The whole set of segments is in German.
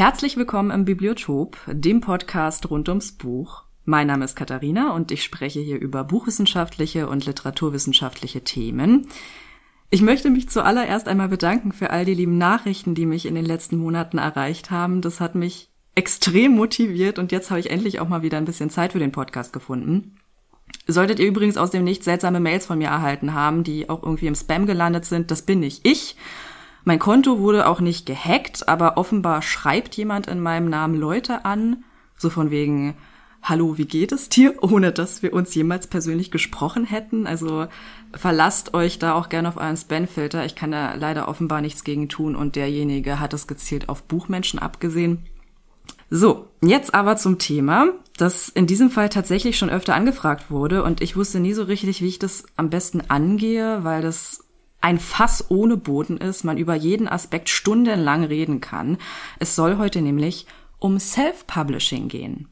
Herzlich willkommen im Bibliotop, dem Podcast rund ums Buch. Mein Name ist Katharina und ich spreche hier über buchwissenschaftliche und literaturwissenschaftliche Themen. Ich möchte mich zuallererst einmal bedanken für all die lieben Nachrichten, die mich in den letzten Monaten erreicht haben. Das hat mich extrem motiviert und jetzt habe ich endlich auch mal wieder ein bisschen Zeit für den Podcast gefunden. Solltet ihr übrigens aus dem Nichts seltsame Mails von mir erhalten haben, die auch irgendwie im Spam gelandet sind, das bin nicht ich. Mein Konto wurde auch nicht gehackt, aber offenbar schreibt jemand in meinem Namen Leute an, so von wegen, hallo, wie geht es dir, ohne dass wir uns jemals persönlich gesprochen hätten. Also verlasst euch da auch gerne auf euren Spam-Filter. Ich kann da leider offenbar nichts gegen tun und derjenige hat es gezielt auf Buchmenschen abgesehen. So, jetzt aber zum Thema, das in diesem Fall tatsächlich schon öfter angefragt wurde und ich wusste nie so richtig, wie ich das am besten angehe, weil das ein Fass ohne Boden ist, man über jeden Aspekt stundenlang reden kann. Es soll heute nämlich um Self-Publishing gehen.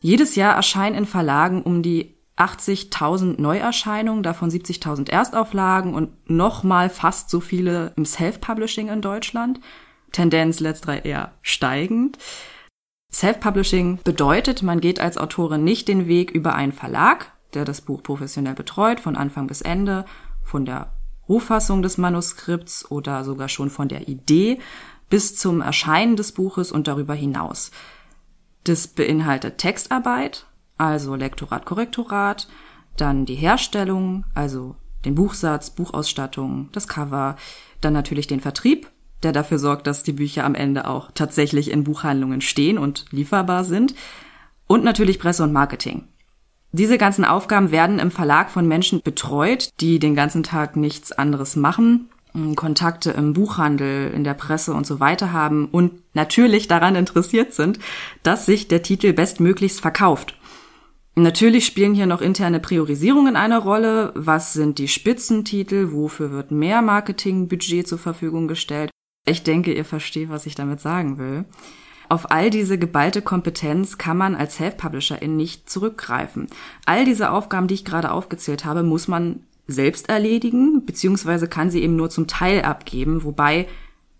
Jedes Jahr erscheinen in Verlagen um die 80.000 Neuerscheinungen, davon 70.000 Erstauflagen und nochmal fast so viele im Self-Publishing in Deutschland. Tendenz letzterer eher steigend. Self-Publishing bedeutet, man geht als Autorin nicht den Weg über einen Verlag, der das Buch professionell betreut, von Anfang bis Ende, von der Rohfassung des Manuskripts oder sogar schon von der Idee bis zum Erscheinen des Buches und darüber hinaus. Das beinhaltet Textarbeit, also Lektorat, Korrektorat, dann die Herstellung, also den Buchsatz, Buchausstattung, das Cover, dann natürlich den Vertrieb, der dafür sorgt, dass die Bücher am Ende auch tatsächlich in Buchhandlungen stehen und lieferbar sind. Und natürlich Presse und Marketing. Diese ganzen Aufgaben werden im Verlag von Menschen betreut, die den ganzen Tag nichts anderes machen, Kontakte im Buchhandel, in der Presse und so weiter haben und natürlich daran interessiert sind, dass sich der Titel bestmöglichst verkauft. Natürlich spielen hier noch interne Priorisierungen eine Rolle. Was sind die Spitzentitel? Wofür wird mehr Marketingbudget zur Verfügung gestellt? Ich denke, ihr versteht, was ich damit sagen will. Auf all diese geballte Kompetenz kann man als Self-Publisherin nicht zurückgreifen. All diese Aufgaben, die ich gerade aufgezählt habe, muss man selbst erledigen, beziehungsweise kann sie eben nur zum Teil abgeben, wobei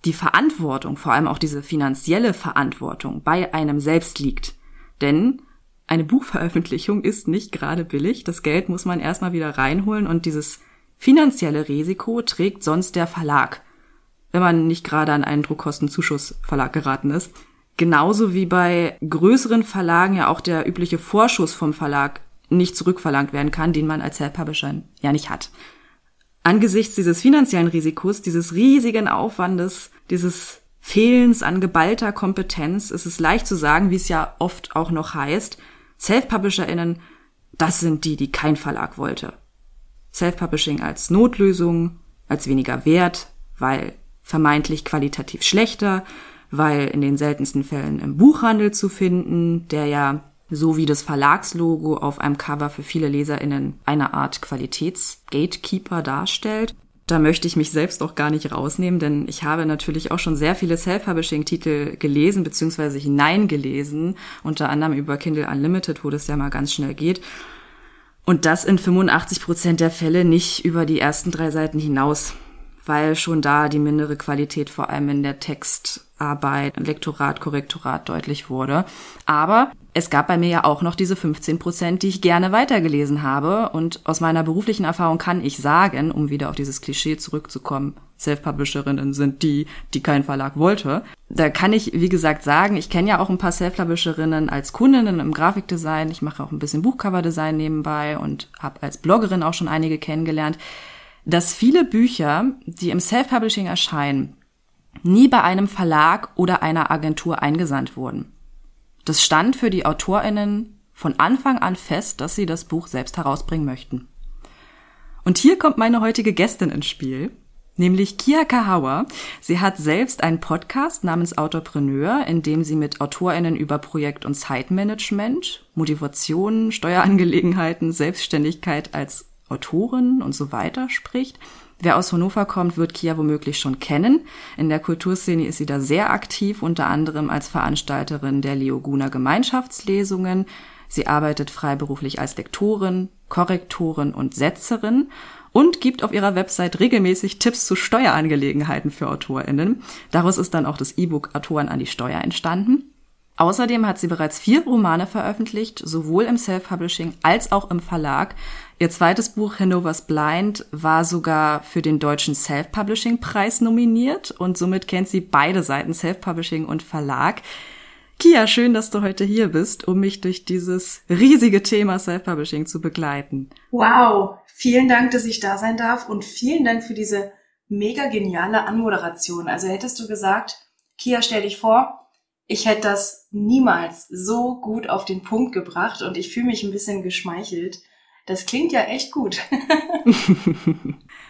die Verantwortung, vor allem auch diese finanzielle Verantwortung, bei einem selbst liegt. Denn eine Buchveröffentlichung ist nicht gerade billig. Das Geld muss man erstmal wieder reinholen und dieses finanzielle Risiko trägt sonst der Verlag wenn man nicht gerade an einen Druckkostenzuschussverlag geraten ist. Genauso wie bei größeren Verlagen ja auch der übliche Vorschuss vom Verlag nicht zurückverlangt werden kann, den man als Self-Publisher ja nicht hat. Angesichts dieses finanziellen Risikos, dieses riesigen Aufwandes, dieses Fehlens an geballter Kompetenz ist es leicht zu sagen, wie es ja oft auch noch heißt, Self-PublisherInnen, das sind die, die kein Verlag wollte. Self-Publishing als Notlösung, als weniger wert, weil vermeintlich qualitativ schlechter, weil in den seltensten Fällen im Buchhandel zu finden, der ja so wie das Verlagslogo auf einem Cover für viele Leserinnen eine Art Qualitätsgatekeeper darstellt. Da möchte ich mich selbst auch gar nicht rausnehmen, denn ich habe natürlich auch schon sehr viele Self-Publishing-Titel gelesen bzw. hineingelesen, unter anderem über Kindle Unlimited, wo das ja mal ganz schnell geht. Und das in 85 Prozent der Fälle nicht über die ersten drei Seiten hinaus weil schon da die mindere Qualität vor allem in der Textarbeit, Lektorat, Korrektorat deutlich wurde. Aber es gab bei mir ja auch noch diese 15 Prozent, die ich gerne weitergelesen habe. Und aus meiner beruflichen Erfahrung kann ich sagen, um wieder auf dieses Klischee zurückzukommen, Self-Publisherinnen sind die, die kein Verlag wollte. Da kann ich, wie gesagt, sagen, ich kenne ja auch ein paar Self-Publisherinnen als Kundinnen im Grafikdesign. Ich mache auch ein bisschen Buchcover-Design nebenbei und habe als Bloggerin auch schon einige kennengelernt dass viele Bücher, die im Self-Publishing erscheinen, nie bei einem Verlag oder einer Agentur eingesandt wurden. Das stand für die Autorinnen von Anfang an fest, dass sie das Buch selbst herausbringen möchten. Und hier kommt meine heutige Gästin ins Spiel, nämlich Kia Kahawa. Sie hat selbst einen Podcast namens Autopreneur, in dem sie mit AutorInnen über Projekt- und Zeitmanagement, Motivation, Steuerangelegenheiten, Selbstständigkeit als Autorin und so weiter spricht. Wer aus Hannover kommt, wird Kia womöglich schon kennen. In der Kulturszene ist sie da sehr aktiv, unter anderem als Veranstalterin der Leoguna Gemeinschaftslesungen. Sie arbeitet freiberuflich als Lektorin, Korrektorin und Setzerin und gibt auf ihrer Website regelmäßig Tipps zu Steuerangelegenheiten für AutorInnen. Daraus ist dann auch das E-Book Autoren an die Steuer entstanden. Außerdem hat sie bereits vier Romane veröffentlicht, sowohl im Self-Publishing als auch im Verlag. Ihr zweites Buch Hanover's Blind war sogar für den deutschen Self-Publishing-Preis nominiert und somit kennt sie beide Seiten Self-Publishing und Verlag. Kia, schön, dass du heute hier bist, um mich durch dieses riesige Thema Self-Publishing zu begleiten. Wow, vielen Dank, dass ich da sein darf und vielen Dank für diese mega geniale Anmoderation. Also hättest du gesagt, Kia, stell dich vor, ich hätte das niemals so gut auf den Punkt gebracht und ich fühle mich ein bisschen geschmeichelt. Das klingt ja echt gut.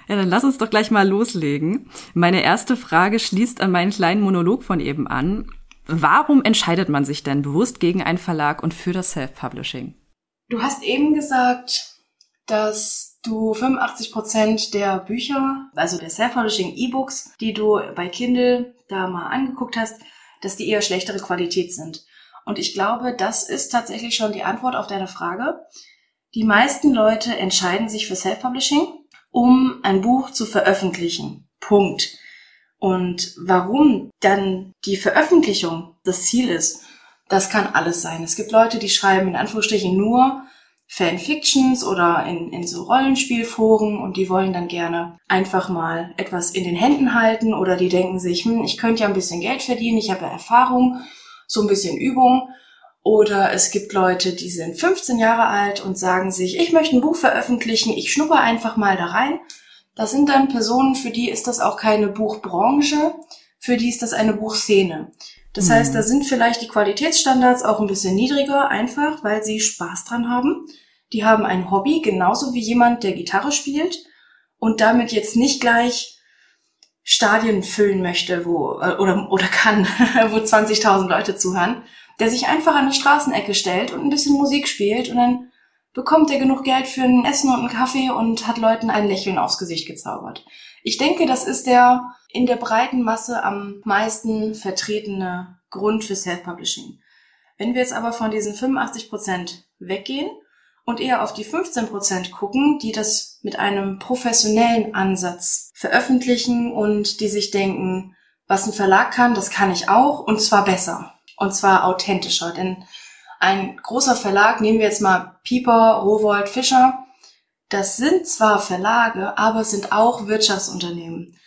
ja, dann lass uns doch gleich mal loslegen. Meine erste Frage schließt an meinen kleinen Monolog von eben an. Warum entscheidet man sich denn bewusst gegen einen Verlag und für das Self-Publishing? Du hast eben gesagt, dass du 85 Prozent der Bücher, also der Self-Publishing E-Books, die du bei Kindle da mal angeguckt hast, dass die eher schlechtere Qualität sind. Und ich glaube, das ist tatsächlich schon die Antwort auf deine Frage. Die meisten Leute entscheiden sich für Self-Publishing, um ein Buch zu veröffentlichen. Punkt. Und warum dann die Veröffentlichung das Ziel ist, das kann alles sein. Es gibt Leute, die schreiben in Anführungsstrichen nur Fanfictions oder in, in so Rollenspielforen und die wollen dann gerne einfach mal etwas in den Händen halten oder die denken sich, hm, ich könnte ja ein bisschen Geld verdienen, ich habe ja Erfahrung, so ein bisschen Übung oder es gibt Leute, die sind 15 Jahre alt und sagen sich, ich möchte ein Buch veröffentlichen, ich schnupper einfach mal da rein. Das sind dann Personen, für die ist das auch keine Buchbranche, für die ist das eine Buchszene. Das mhm. heißt, da sind vielleicht die Qualitätsstandards auch ein bisschen niedriger, einfach weil sie Spaß dran haben. Die haben ein Hobby, genauso wie jemand, der Gitarre spielt und damit jetzt nicht gleich Stadien füllen möchte, wo äh, oder oder kann, wo 20.000 Leute zuhören, der sich einfach an eine Straßenecke stellt und ein bisschen Musik spielt und dann bekommt er genug Geld für ein Essen und einen Kaffee und hat Leuten ein Lächeln aufs Gesicht gezaubert. Ich denke, das ist der in der breiten Masse am meisten vertretene Grund für Self-Publishing. Wenn wir jetzt aber von diesen 85 Prozent weggehen und eher auf die 15 Prozent gucken, die das mit einem professionellen Ansatz veröffentlichen und die sich denken, was ein Verlag kann, das kann ich auch und zwar besser und zwar authentischer. Denn ein großer Verlag, nehmen wir jetzt mal Pieper, Rowold, Fischer, das sind zwar Verlage, aber sind auch Wirtschaftsunternehmen.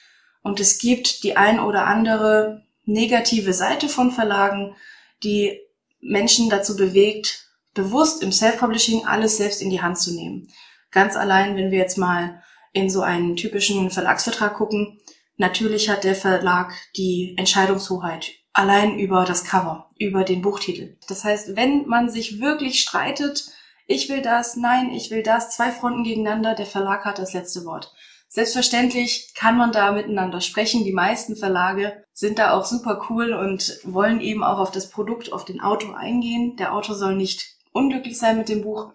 Und es gibt die ein oder andere negative Seite von Verlagen, die Menschen dazu bewegt, bewusst im Self-Publishing alles selbst in die Hand zu nehmen. Ganz allein, wenn wir jetzt mal in so einen typischen Verlagsvertrag gucken, natürlich hat der Verlag die Entscheidungshoheit allein über das Cover, über den Buchtitel. Das heißt, wenn man sich wirklich streitet, ich will das, nein, ich will das, zwei Fronten gegeneinander, der Verlag hat das letzte Wort. Selbstverständlich kann man da miteinander sprechen. Die meisten Verlage sind da auch super cool und wollen eben auch auf das Produkt, auf den Autor eingehen. Der Autor soll nicht unglücklich sein mit dem Buch.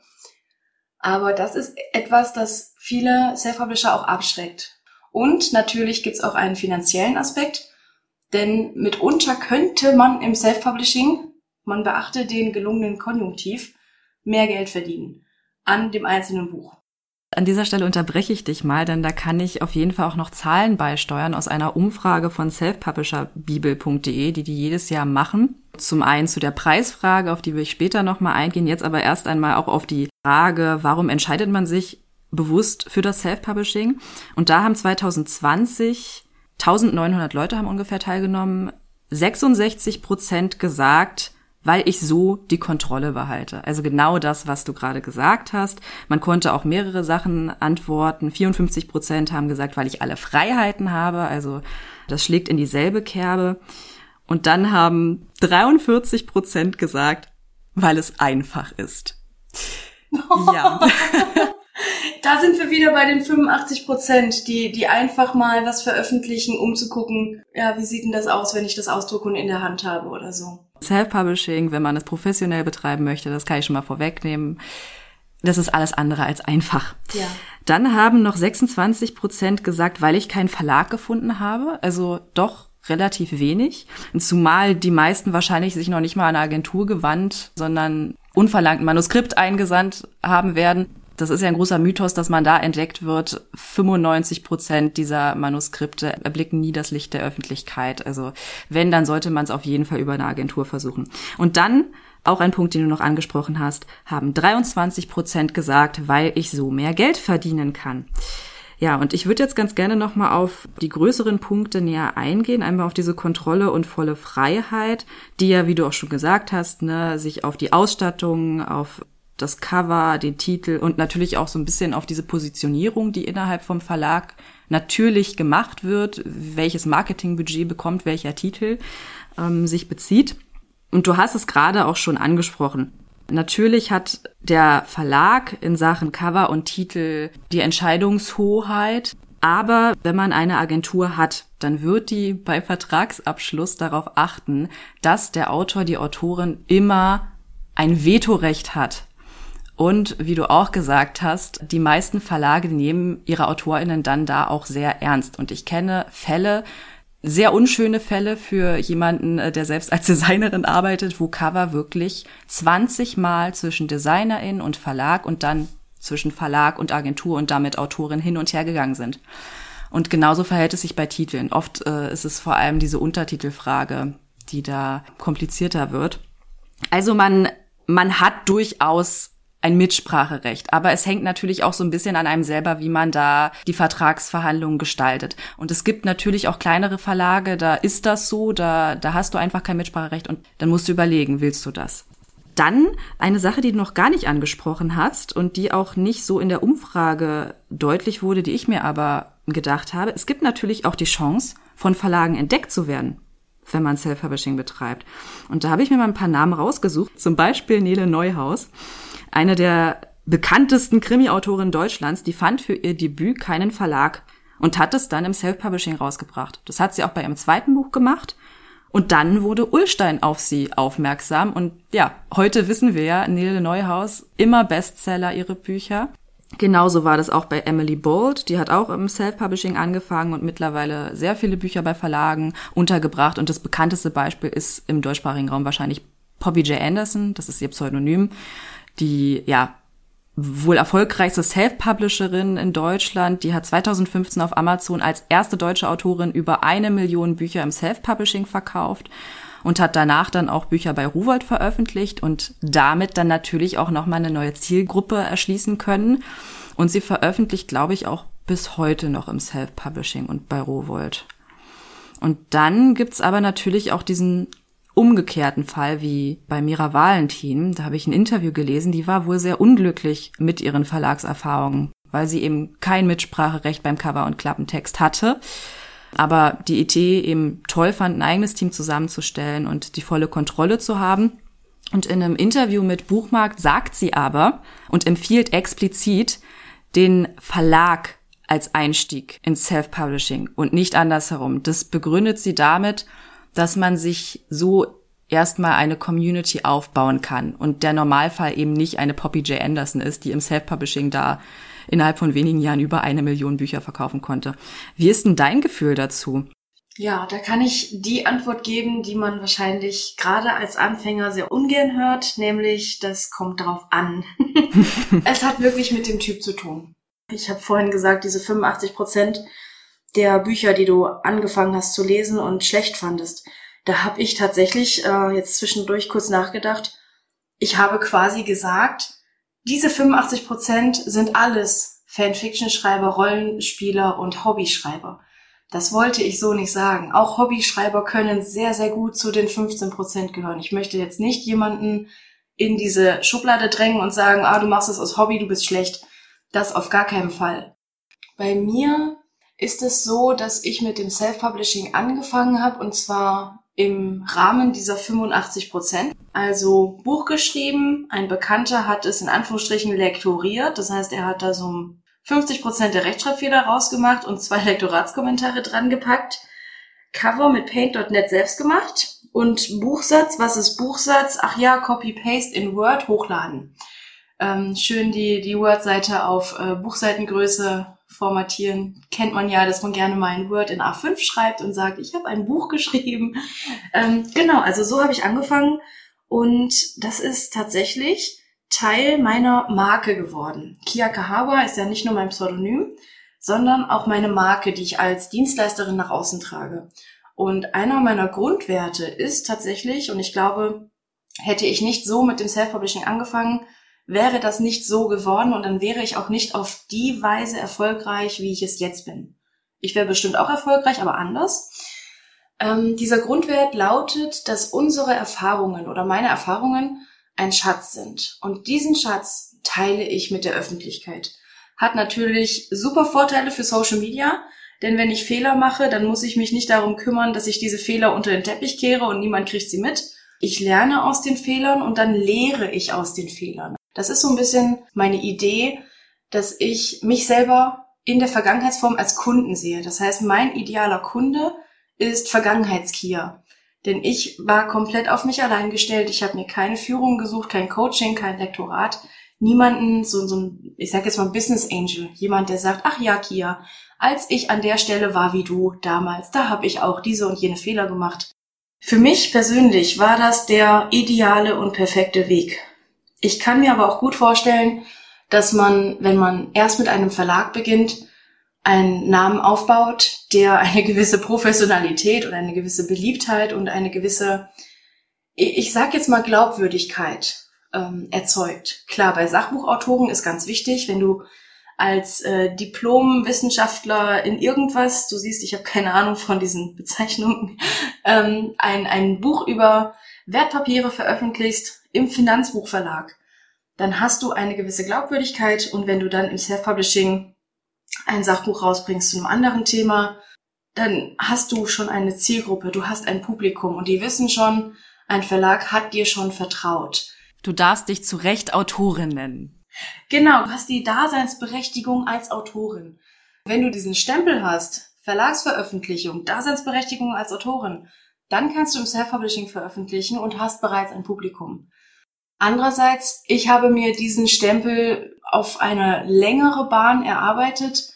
Aber das ist etwas, das viele Self-Publisher auch abschreckt. Und natürlich gibt's auch einen finanziellen Aspekt. Denn mitunter könnte man im Self-Publishing, man beachte den gelungenen Konjunktiv, mehr Geld verdienen an dem einzelnen Buch. An dieser Stelle unterbreche ich dich mal, denn da kann ich auf jeden Fall auch noch Zahlen beisteuern aus einer Umfrage von selfpublisherbibel.de, die die jedes Jahr machen. Zum einen zu der Preisfrage, auf die will ich später nochmal eingehen, jetzt aber erst einmal auch auf die Frage, warum entscheidet man sich bewusst für das Self-Publishing? Und da haben 2020 1900 Leute haben ungefähr teilgenommen, 66 Prozent gesagt, weil ich so die Kontrolle behalte. Also genau das, was du gerade gesagt hast. Man konnte auch mehrere Sachen antworten. 54 Prozent haben gesagt, weil ich alle Freiheiten habe. Also das schlägt in dieselbe Kerbe. Und dann haben 43 Prozent gesagt, weil es einfach ist. ja. Da sind wir wieder bei den 85 Prozent, die, die einfach mal was veröffentlichen, um zu gucken, ja, wie sieht denn das aus, wenn ich das ausdrucke und in der Hand habe oder so. Self-Publishing, wenn man es professionell betreiben möchte, das kann ich schon mal vorwegnehmen. Das ist alles andere als einfach. Ja. Dann haben noch 26 Prozent gesagt, weil ich keinen Verlag gefunden habe. Also doch relativ wenig. Zumal die meisten wahrscheinlich sich noch nicht mal an eine Agentur gewandt, sondern unverlangt ein Manuskript eingesandt haben werden. Das ist ja ein großer Mythos, dass man da entdeckt wird. 95 Prozent dieser Manuskripte erblicken nie das Licht der Öffentlichkeit. Also wenn, dann sollte man es auf jeden Fall über eine Agentur versuchen. Und dann auch ein Punkt, den du noch angesprochen hast, haben 23 Prozent gesagt, weil ich so mehr Geld verdienen kann. Ja, und ich würde jetzt ganz gerne nochmal auf die größeren Punkte näher eingehen, einmal auf diese Kontrolle und volle Freiheit, die ja, wie du auch schon gesagt hast, ne, sich auf die Ausstattung, auf das Cover, den Titel und natürlich auch so ein bisschen auf diese Positionierung, die innerhalb vom Verlag natürlich gemacht wird, welches Marketingbudget bekommt welcher Titel, ähm, sich bezieht. Und du hast es gerade auch schon angesprochen. Natürlich hat der Verlag in Sachen Cover und Titel die Entscheidungshoheit. Aber wenn man eine Agentur hat, dann wird die bei Vertragsabschluss darauf achten, dass der Autor, die Autorin immer ein Vetorecht hat. Und wie du auch gesagt hast, die meisten Verlage nehmen ihre AutorInnen dann da auch sehr ernst. Und ich kenne Fälle, sehr unschöne Fälle für jemanden, äh, der selbst als Designerin arbeitet, wo Cover wirklich 20 Mal zwischen Designerin und Verlag und dann zwischen Verlag und Agentur und damit Autorin hin und her gegangen sind. Und genauso verhält es sich bei Titeln. Oft äh, ist es vor allem diese Untertitelfrage, die da komplizierter wird. Also man, man hat durchaus ein Mitspracherecht. Aber es hängt natürlich auch so ein bisschen an einem selber, wie man da die Vertragsverhandlungen gestaltet. Und es gibt natürlich auch kleinere Verlage, da ist das so, da, da hast du einfach kein Mitspracherecht und dann musst du überlegen, willst du das? Dann eine Sache, die du noch gar nicht angesprochen hast und die auch nicht so in der Umfrage deutlich wurde, die ich mir aber gedacht habe. Es gibt natürlich auch die Chance, von Verlagen entdeckt zu werden wenn man Self-Publishing betreibt. Und da habe ich mir mal ein paar Namen rausgesucht, zum Beispiel Nele Neuhaus eine der bekanntesten Krimi-Autorinnen Deutschlands, die fand für ihr Debüt keinen Verlag und hat es dann im Self-Publishing rausgebracht. Das hat sie auch bei ihrem zweiten Buch gemacht. Und dann wurde Ullstein auf sie aufmerksam. Und ja, heute wissen wir ja, Nele Neuhaus, immer Bestseller ihre Bücher. Genauso war das auch bei Emily Bold. Die hat auch im Self-Publishing angefangen und mittlerweile sehr viele Bücher bei Verlagen untergebracht. Und das bekannteste Beispiel ist im deutschsprachigen Raum wahrscheinlich Poppy J. Anderson. Das ist ihr Pseudonym die ja wohl erfolgreichste Self-Publisherin in Deutschland. Die hat 2015 auf Amazon als erste deutsche Autorin über eine Million Bücher im Self-Publishing verkauft und hat danach dann auch Bücher bei Ruwold veröffentlicht und damit dann natürlich auch nochmal eine neue Zielgruppe erschließen können. Und sie veröffentlicht, glaube ich, auch bis heute noch im Self-Publishing und bei Rowold. Und dann gibt's aber natürlich auch diesen umgekehrten Fall wie bei Mira Valentin, da habe ich ein Interview gelesen, die war wohl sehr unglücklich mit ihren Verlagserfahrungen, weil sie eben kein Mitspracherecht beim Cover und Klappentext hatte. Aber die Idee eben toll fand, ein eigenes Team zusammenzustellen und die volle Kontrolle zu haben. Und in einem Interview mit Buchmarkt sagt sie aber und empfiehlt explizit den Verlag als Einstieg ins Self-Publishing und nicht andersherum. Das begründet sie damit, dass man sich so erstmal eine Community aufbauen kann und der Normalfall eben nicht eine Poppy J. Anderson ist, die im Self-Publishing da innerhalb von wenigen Jahren über eine Million Bücher verkaufen konnte. Wie ist denn dein Gefühl dazu? Ja, da kann ich die Antwort geben, die man wahrscheinlich gerade als Anfänger sehr ungern hört, nämlich das kommt drauf an. es hat wirklich mit dem Typ zu tun. Ich habe vorhin gesagt, diese 85 Prozent, der Bücher, die du angefangen hast zu lesen und schlecht fandest. Da habe ich tatsächlich äh, jetzt zwischendurch kurz nachgedacht. Ich habe quasi gesagt, diese 85 Prozent sind alles Fanfiction-Schreiber, Rollenspieler und Hobbyschreiber. Das wollte ich so nicht sagen. Auch Hobbyschreiber können sehr, sehr gut zu den 15 Prozent gehören. Ich möchte jetzt nicht jemanden in diese Schublade drängen und sagen, ah, du machst es aus Hobby, du bist schlecht. Das auf gar keinen Fall. Bei mir ist es so, dass ich mit dem Self-Publishing angefangen habe und zwar im Rahmen dieser 85 Prozent. Also Buch geschrieben, ein Bekannter hat es in Anführungsstrichen lektoriert, das heißt, er hat da so 50% der Rechtschreibfehler rausgemacht und zwei Lektoratskommentare dran gepackt. Cover mit Paint.net selbst gemacht und Buchsatz, was ist Buchsatz? Ach ja, Copy-Paste in Word hochladen. Ähm, schön die, die Word-Seite auf äh, Buchseitengröße formatieren. Kennt man ja, dass man gerne mal ein Word in A5 schreibt und sagt, ich habe ein Buch geschrieben. Ähm, genau, also so habe ich angefangen und das ist tatsächlich Teil meiner Marke geworden. Kia Kahaba ist ja nicht nur mein Pseudonym, sondern auch meine Marke, die ich als Dienstleisterin nach außen trage. Und einer meiner Grundwerte ist tatsächlich, und ich glaube, hätte ich nicht so mit dem Self-Publishing angefangen, wäre das nicht so geworden und dann wäre ich auch nicht auf die Weise erfolgreich, wie ich es jetzt bin. Ich wäre bestimmt auch erfolgreich, aber anders. Ähm, dieser Grundwert lautet, dass unsere Erfahrungen oder meine Erfahrungen ein Schatz sind. Und diesen Schatz teile ich mit der Öffentlichkeit. Hat natürlich super Vorteile für Social Media, denn wenn ich Fehler mache, dann muss ich mich nicht darum kümmern, dass ich diese Fehler unter den Teppich kehre und niemand kriegt sie mit. Ich lerne aus den Fehlern und dann lehre ich aus den Fehlern. Das ist so ein bisschen meine Idee, dass ich mich selber in der Vergangenheitsform als Kunden sehe. Das heißt, mein idealer Kunde ist Vergangenheitskia. Denn ich war komplett auf mich allein gestellt. Ich habe mir keine Führung gesucht, kein Coaching, kein Lektorat niemanden, so, so ein, ich sag jetzt mal Business Angel, jemand, der sagt, ach ja, Kia, als ich an der Stelle war wie du damals, da habe ich auch diese und jene Fehler gemacht. Für mich persönlich war das der ideale und perfekte Weg. Ich kann mir aber auch gut vorstellen, dass man, wenn man erst mit einem Verlag beginnt, einen Namen aufbaut, der eine gewisse Professionalität und eine gewisse Beliebtheit und eine gewisse, ich sag jetzt mal Glaubwürdigkeit ähm, erzeugt. Klar, bei Sachbuchautoren ist ganz wichtig, wenn du als äh, Diplomwissenschaftler in irgendwas, du siehst, ich habe keine Ahnung von diesen Bezeichnungen, ähm, ein, ein Buch über Wertpapiere veröffentlichst im Finanzbuchverlag, dann hast du eine gewisse Glaubwürdigkeit und wenn du dann im Self-Publishing ein Sachbuch rausbringst zu einem anderen Thema, dann hast du schon eine Zielgruppe, du hast ein Publikum und die wissen schon, ein Verlag hat dir schon vertraut. Du darfst dich zu Recht Autorin nennen. Genau, du hast die Daseinsberechtigung als Autorin. Wenn du diesen Stempel hast, Verlagsveröffentlichung, Daseinsberechtigung als Autorin, dann kannst du im Self-Publishing veröffentlichen und hast bereits ein Publikum. Andererseits, ich habe mir diesen Stempel auf eine längere Bahn erarbeitet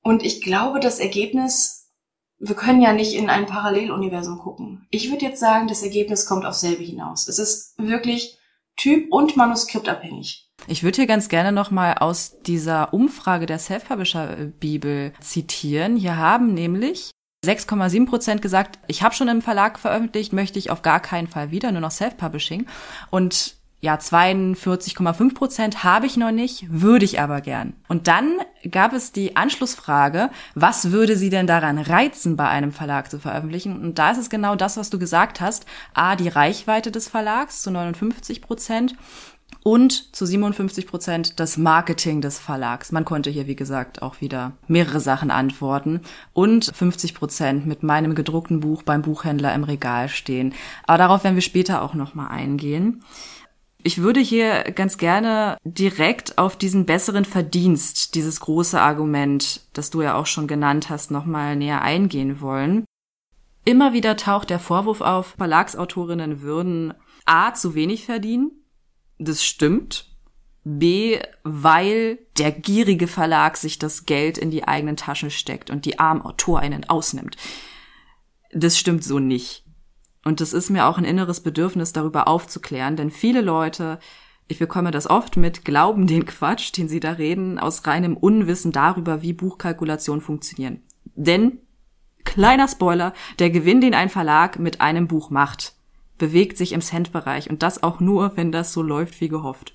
und ich glaube, das Ergebnis, wir können ja nicht in ein Paralleluniversum gucken. Ich würde jetzt sagen, das Ergebnis kommt auf selbe hinaus. Es ist wirklich typ- und manuskriptabhängig. Ich würde hier ganz gerne nochmal aus dieser Umfrage der Self-Publisher-Bibel zitieren. Hier haben nämlich 6,7 Prozent gesagt, ich habe schon im Verlag veröffentlicht, möchte ich auf gar keinen Fall wieder, nur noch Self-Publishing. Und ja, 42,5 Prozent habe ich noch nicht, würde ich aber gern. Und dann gab es die Anschlussfrage, was würde Sie denn daran reizen, bei einem Verlag zu veröffentlichen? Und da ist es genau das, was du gesagt hast. A, die Reichweite des Verlags zu 59 Prozent und zu 57 Prozent das Marketing des Verlags. Man konnte hier, wie gesagt, auch wieder mehrere Sachen antworten und 50 Prozent mit meinem gedruckten Buch beim Buchhändler im Regal stehen. Aber darauf werden wir später auch nochmal eingehen. Ich würde hier ganz gerne direkt auf diesen besseren Verdienst, dieses große Argument, das du ja auch schon genannt hast, nochmal näher eingehen wollen. Immer wieder taucht der Vorwurf auf, Verlagsautorinnen würden A zu wenig verdienen. Das stimmt. B, weil der gierige Verlag sich das Geld in die eigenen Taschen steckt und die armen AutorInnen ausnimmt. Das stimmt so nicht. Und es ist mir auch ein inneres Bedürfnis, darüber aufzuklären, denn viele Leute, ich bekomme das oft mit, glauben den Quatsch, den sie da reden, aus reinem Unwissen darüber, wie Buchkalkulation funktionieren. Denn, kleiner Spoiler, der Gewinn, den ein Verlag mit einem Buch macht, bewegt sich im Cent-Bereich und das auch nur, wenn das so läuft wie gehofft.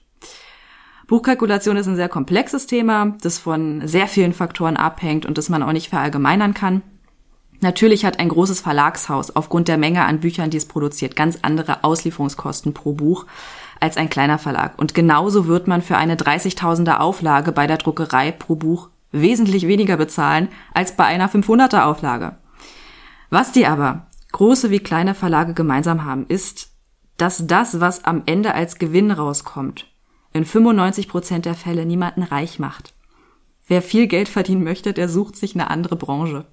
Buchkalkulation ist ein sehr komplexes Thema, das von sehr vielen Faktoren abhängt und das man auch nicht verallgemeinern kann. Natürlich hat ein großes Verlagshaus aufgrund der Menge an Büchern, die es produziert, ganz andere Auslieferungskosten pro Buch als ein kleiner Verlag. Und genauso wird man für eine 30.000er Auflage bei der Druckerei pro Buch wesentlich weniger bezahlen als bei einer 500er Auflage. Was die aber, große wie kleine Verlage gemeinsam haben, ist, dass das, was am Ende als Gewinn rauskommt, in 95 Prozent der Fälle niemanden reich macht. Wer viel Geld verdienen möchte, der sucht sich eine andere Branche.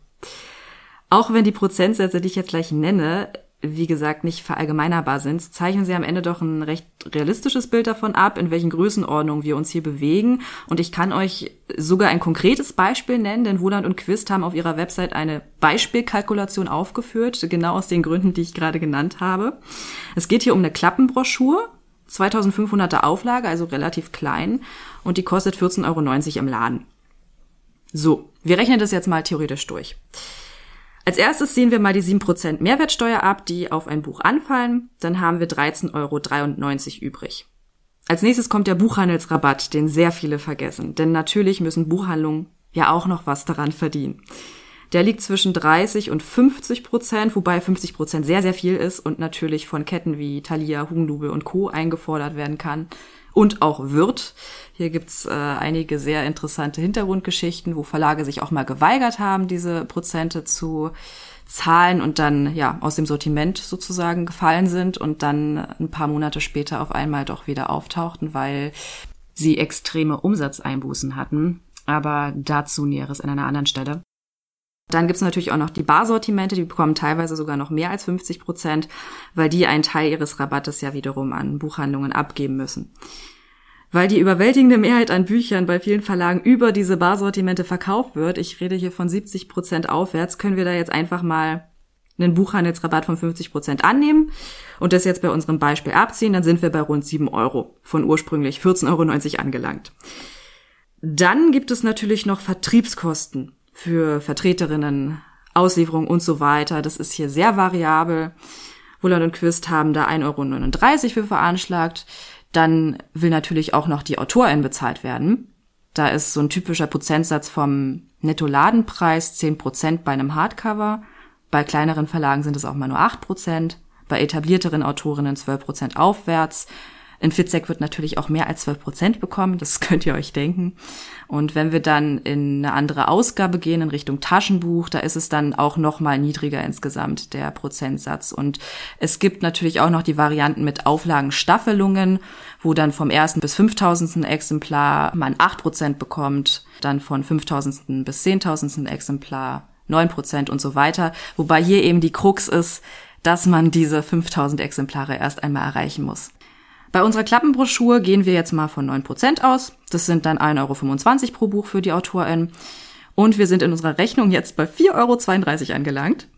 Auch wenn die Prozentsätze, die ich jetzt gleich nenne, wie gesagt, nicht verallgemeinerbar sind, zeichnen sie am Ende doch ein recht realistisches Bild davon ab, in welchen Größenordnungen wir uns hier bewegen. Und ich kann euch sogar ein konkretes Beispiel nennen, denn Woland und Quist haben auf ihrer Website eine Beispielkalkulation aufgeführt, genau aus den Gründen, die ich gerade genannt habe. Es geht hier um eine Klappenbroschur, 2500er Auflage, also relativ klein, und die kostet 14,90 Euro im Laden. So, wir rechnen das jetzt mal theoretisch durch. Als erstes sehen wir mal die 7% Mehrwertsteuer ab, die auf ein Buch anfallen. Dann haben wir 13,93 Euro übrig. Als nächstes kommt der Buchhandelsrabatt, den sehr viele vergessen. Denn natürlich müssen Buchhandlungen ja auch noch was daran verdienen. Der liegt zwischen 30 und 50 Prozent, wobei 50 Prozent sehr, sehr viel ist und natürlich von Ketten wie Thalia, Hugendube und Co. eingefordert werden kann und auch wird. Hier gibt's äh, einige sehr interessante Hintergrundgeschichten, wo Verlage sich auch mal geweigert haben, diese Prozente zu zahlen und dann ja aus dem Sortiment sozusagen gefallen sind und dann ein paar Monate später auf einmal doch wieder auftauchten, weil sie extreme Umsatzeinbußen hatten. Aber dazu Näheres an einer anderen Stelle. Dann gibt's natürlich auch noch die Barsortimente, die bekommen teilweise sogar noch mehr als 50 Prozent, weil die einen Teil ihres Rabattes ja wiederum an Buchhandlungen abgeben müssen. Weil die überwältigende Mehrheit an Büchern bei vielen Verlagen über diese Barsortimente verkauft wird, ich rede hier von 70 Prozent aufwärts, können wir da jetzt einfach mal einen Buchhandelsrabatt von 50 Prozent annehmen und das jetzt bei unserem Beispiel abziehen, dann sind wir bei rund 7 Euro von ursprünglich 14,90 Euro angelangt. Dann gibt es natürlich noch Vertriebskosten für Vertreterinnen, Auslieferung und so weiter. Das ist hier sehr variabel. Wohland und Quist haben da 1,39 Euro für veranschlagt. Dann will natürlich auch noch die Autorin bezahlt werden. Da ist so ein typischer Prozentsatz vom Netto-Ladenpreis 10 Prozent bei einem Hardcover. Bei kleineren Verlagen sind es auch mal nur 8 Prozent. Bei etablierteren Autorinnen 12 Prozent aufwärts. In Fitzek wird natürlich auch mehr als 12 Prozent bekommen, das könnt ihr euch denken. Und wenn wir dann in eine andere Ausgabe gehen, in Richtung Taschenbuch, da ist es dann auch noch mal niedriger insgesamt, der Prozentsatz. Und es gibt natürlich auch noch die Varianten mit Auflagenstaffelungen, wo dann vom ersten bis fünftausendsten Exemplar man 8 Prozent bekommt, dann von fünftausendsten bis zehntausendsten Exemplar 9 Prozent und so weiter. Wobei hier eben die Krux ist, dass man diese 5000 Exemplare erst einmal erreichen muss. Bei unserer Klappenbroschur gehen wir jetzt mal von 9% aus. Das sind dann 1,25 Euro pro Buch für die Autorin. Und wir sind in unserer Rechnung jetzt bei 4,32 Euro angelangt.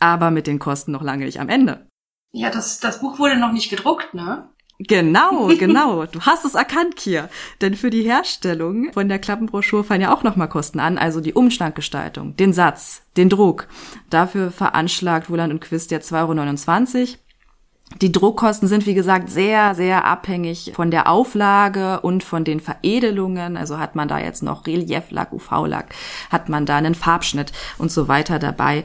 Aber mit den Kosten noch lange nicht am Ende. Ja, das, das Buch wurde noch nicht gedruckt, ne? Genau, genau. Du hast es erkannt, Kier. Denn für die Herstellung von der Klappenbroschur fallen ja auch nochmal Kosten an, also die Umschlaggestaltung, den Satz, den Druck. Dafür veranschlagt Woland und Quist ja 2,29 Euro. Die Druckkosten sind, wie gesagt, sehr, sehr abhängig von der Auflage und von den Veredelungen. Also hat man da jetzt noch Relieflack, UV-Lack, hat man da einen Farbschnitt und so weiter dabei.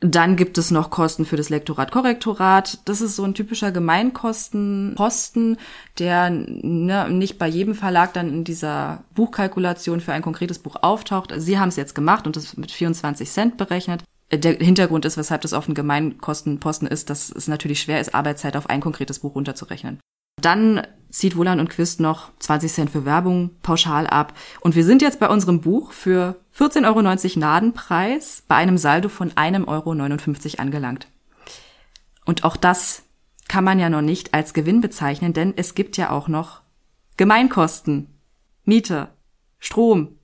Dann gibt es noch Kosten für das Lektorat, Korrektorat. Das ist so ein typischer Gemeinkostenposten, der ne, nicht bei jedem Verlag dann in dieser Buchkalkulation für ein konkretes Buch auftaucht. Sie haben es jetzt gemacht und das mit 24 Cent berechnet der Hintergrund ist, weshalb das auf einen Gemeinkostenposten ist, dass es natürlich schwer ist, Arbeitszeit auf ein konkretes Buch runterzurechnen. Dann zieht Wohlan und Quist noch 20 Cent für Werbung pauschal ab. Und wir sind jetzt bei unserem Buch für 14,90 Euro Nadenpreis bei einem Saldo von 1,59 Euro angelangt. Und auch das kann man ja noch nicht als Gewinn bezeichnen, denn es gibt ja auch noch Gemeinkosten, Miete, Strom,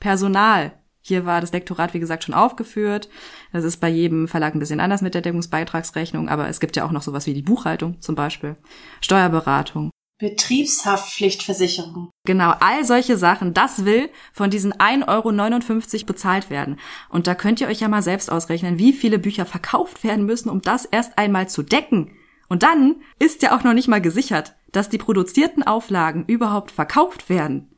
Personal, hier war das Lektorat, wie gesagt, schon aufgeführt. Das ist bei jedem Verlag ein bisschen anders mit der Deckungsbeitragsrechnung, aber es gibt ja auch noch sowas wie die Buchhaltung zum Beispiel, Steuerberatung. Betriebshaftpflichtversicherung. Genau, all solche Sachen, das will von diesen 1,59 Euro bezahlt werden. Und da könnt ihr euch ja mal selbst ausrechnen, wie viele Bücher verkauft werden müssen, um das erst einmal zu decken. Und dann ist ja auch noch nicht mal gesichert, dass die produzierten Auflagen überhaupt verkauft werden.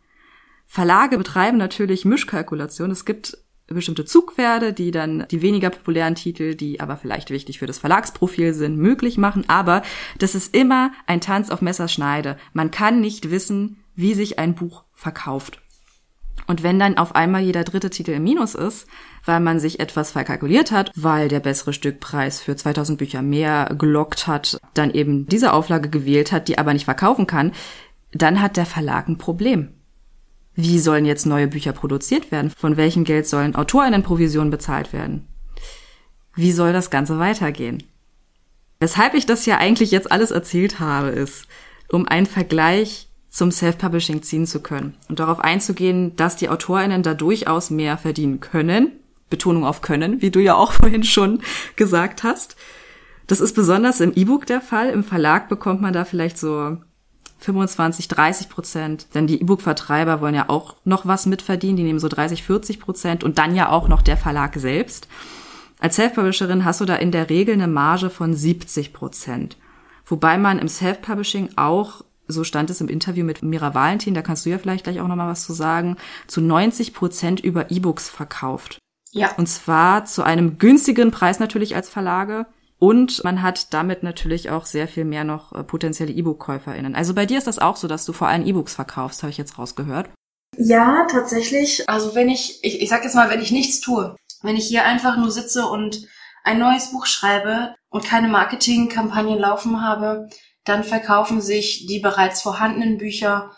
Verlage betreiben natürlich Mischkalkulation. Es gibt bestimmte Zugpferde, die dann die weniger populären Titel, die aber vielleicht wichtig für das Verlagsprofil sind, möglich machen. Aber das ist immer ein Tanz auf Messerschneide. Man kann nicht wissen, wie sich ein Buch verkauft. Und wenn dann auf einmal jeder dritte Titel im Minus ist, weil man sich etwas verkalkuliert hat, weil der bessere Stückpreis für 2000 Bücher mehr gelockt hat, dann eben diese Auflage gewählt hat, die aber nicht verkaufen kann, dann hat der Verlag ein Problem. Wie sollen jetzt neue Bücher produziert werden? Von welchem Geld sollen AutorInnenprovisionen bezahlt werden? Wie soll das Ganze weitergehen? Weshalb ich das ja eigentlich jetzt alles erzählt habe, ist, um einen Vergleich zum Self-Publishing ziehen zu können und darauf einzugehen, dass die AutorInnen da durchaus mehr verdienen können. Betonung auf können, wie du ja auch vorhin schon gesagt hast. Das ist besonders im E-Book der Fall. Im Verlag bekommt man da vielleicht so 25, 30 Prozent. Denn die E-Book-Vertreiber wollen ja auch noch was mitverdienen. Die nehmen so 30, 40 Prozent und dann ja auch noch der Verlag selbst. Als Self-Publisherin hast du da in der Regel eine Marge von 70 Prozent. Wobei man im Self-Publishing auch, so stand es im Interview mit Mira Valentin, da kannst du ja vielleicht gleich auch noch mal was zu sagen, zu 90 Prozent über E-Books verkauft. Ja. Und zwar zu einem günstigen Preis natürlich als Verlage. Und man hat damit natürlich auch sehr viel mehr noch äh, potenzielle E-Book-KäuferInnen. Also bei dir ist das auch so, dass du vor allem E-Books verkaufst, habe ich jetzt rausgehört. Ja, tatsächlich. Also wenn ich, ich, ich sag jetzt mal, wenn ich nichts tue, wenn ich hier einfach nur sitze und ein neues Buch schreibe und keine Marketingkampagnen laufen habe, dann verkaufen sich die bereits vorhandenen Bücher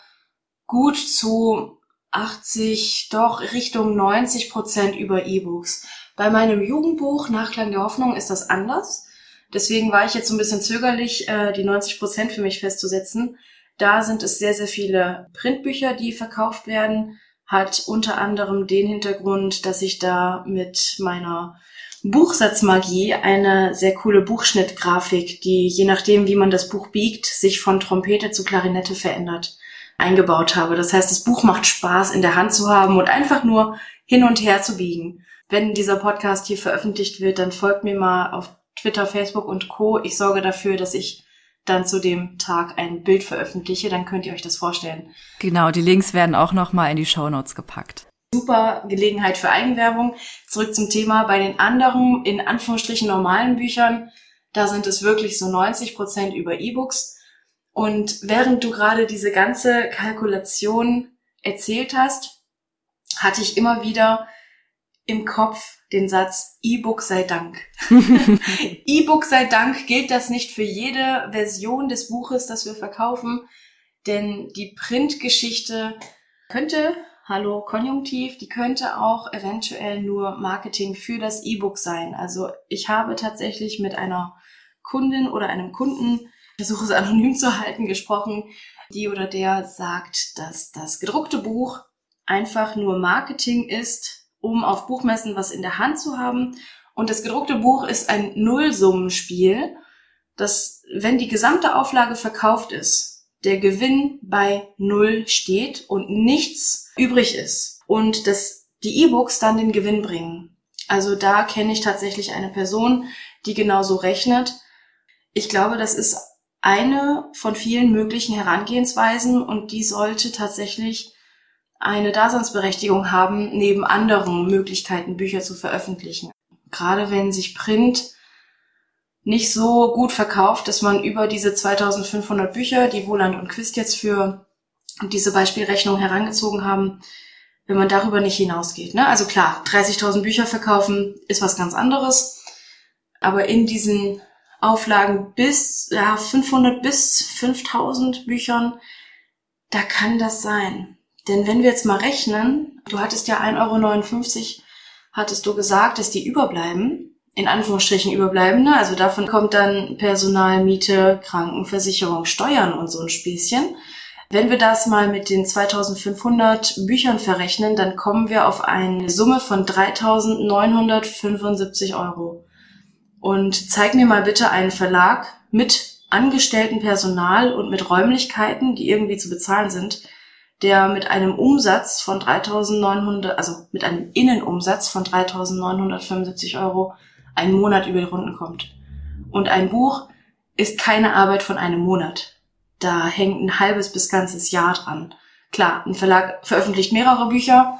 gut zu 80, doch Richtung 90 Prozent über E-Books. Bei meinem Jugendbuch Nachklang der Hoffnung ist das anders. Deswegen war ich jetzt so ein bisschen zögerlich, äh, die 90 Prozent für mich festzusetzen. Da sind es sehr, sehr viele Printbücher, die verkauft werden. Hat unter anderem den Hintergrund, dass ich da mit meiner Buchsatzmagie eine sehr coole Buchschnittgrafik, die je nachdem, wie man das Buch biegt, sich von Trompete zu Klarinette verändert, eingebaut habe. Das heißt, das Buch macht Spaß in der Hand zu haben und einfach nur hin und her zu biegen. Wenn dieser Podcast hier veröffentlicht wird, dann folgt mir mal auf Twitter, Facebook und Co. Ich sorge dafür, dass ich dann zu dem Tag ein Bild veröffentliche, dann könnt ihr euch das vorstellen. Genau, die Links werden auch nochmal in die Show Notes gepackt. Super Gelegenheit für Eigenwerbung. Zurück zum Thema. Bei den anderen, in Anführungsstrichen normalen Büchern, da sind es wirklich so 90 Prozent über E-Books. Und während du gerade diese ganze Kalkulation erzählt hast, hatte ich immer wieder im Kopf den Satz E-Book sei Dank. E-Book sei Dank gilt das nicht für jede Version des Buches, das wir verkaufen, denn die Printgeschichte könnte, hallo Konjunktiv, die könnte auch eventuell nur Marketing für das E-Book sein. Also ich habe tatsächlich mit einer Kundin oder einem Kunden, ich versuche es anonym zu halten, gesprochen, die oder der sagt, dass das gedruckte Buch einfach nur Marketing ist um auf Buchmessen was in der Hand zu haben. Und das gedruckte Buch ist ein Nullsummenspiel, das, wenn die gesamte Auflage verkauft ist, der Gewinn bei Null steht und nichts übrig ist. Und dass die E-Books dann den Gewinn bringen. Also da kenne ich tatsächlich eine Person, die genauso rechnet. Ich glaube, das ist eine von vielen möglichen Herangehensweisen und die sollte tatsächlich eine Daseinsberechtigung haben, neben anderen Möglichkeiten Bücher zu veröffentlichen. Gerade wenn sich Print nicht so gut verkauft, dass man über diese 2500 Bücher, die Wohland und Quist jetzt für diese Beispielrechnung herangezogen haben, wenn man darüber nicht hinausgeht. Ne? Also klar, 30.000 Bücher verkaufen ist was ganz anderes, aber in diesen Auflagen bis ja, 500 bis 5000 Büchern, da kann das sein. Denn wenn wir jetzt mal rechnen, du hattest ja 1,59 Euro, hattest du gesagt, dass die überbleiben, in Anführungsstrichen überbleiben, ne? also davon kommt dann Personal, Miete, Krankenversicherung, Steuern und so ein Späßchen. Wenn wir das mal mit den 2500 Büchern verrechnen, dann kommen wir auf eine Summe von 3975 Euro. Und zeig mir mal bitte einen Verlag mit angestellten Personal und mit Räumlichkeiten, die irgendwie zu bezahlen sind, der mit einem Umsatz von 3.900, also mit einem Innenumsatz von 3.975 Euro einen Monat über die Runden kommt. Und ein Buch ist keine Arbeit von einem Monat. Da hängt ein halbes bis ganzes Jahr dran. Klar, ein Verlag veröffentlicht mehrere Bücher.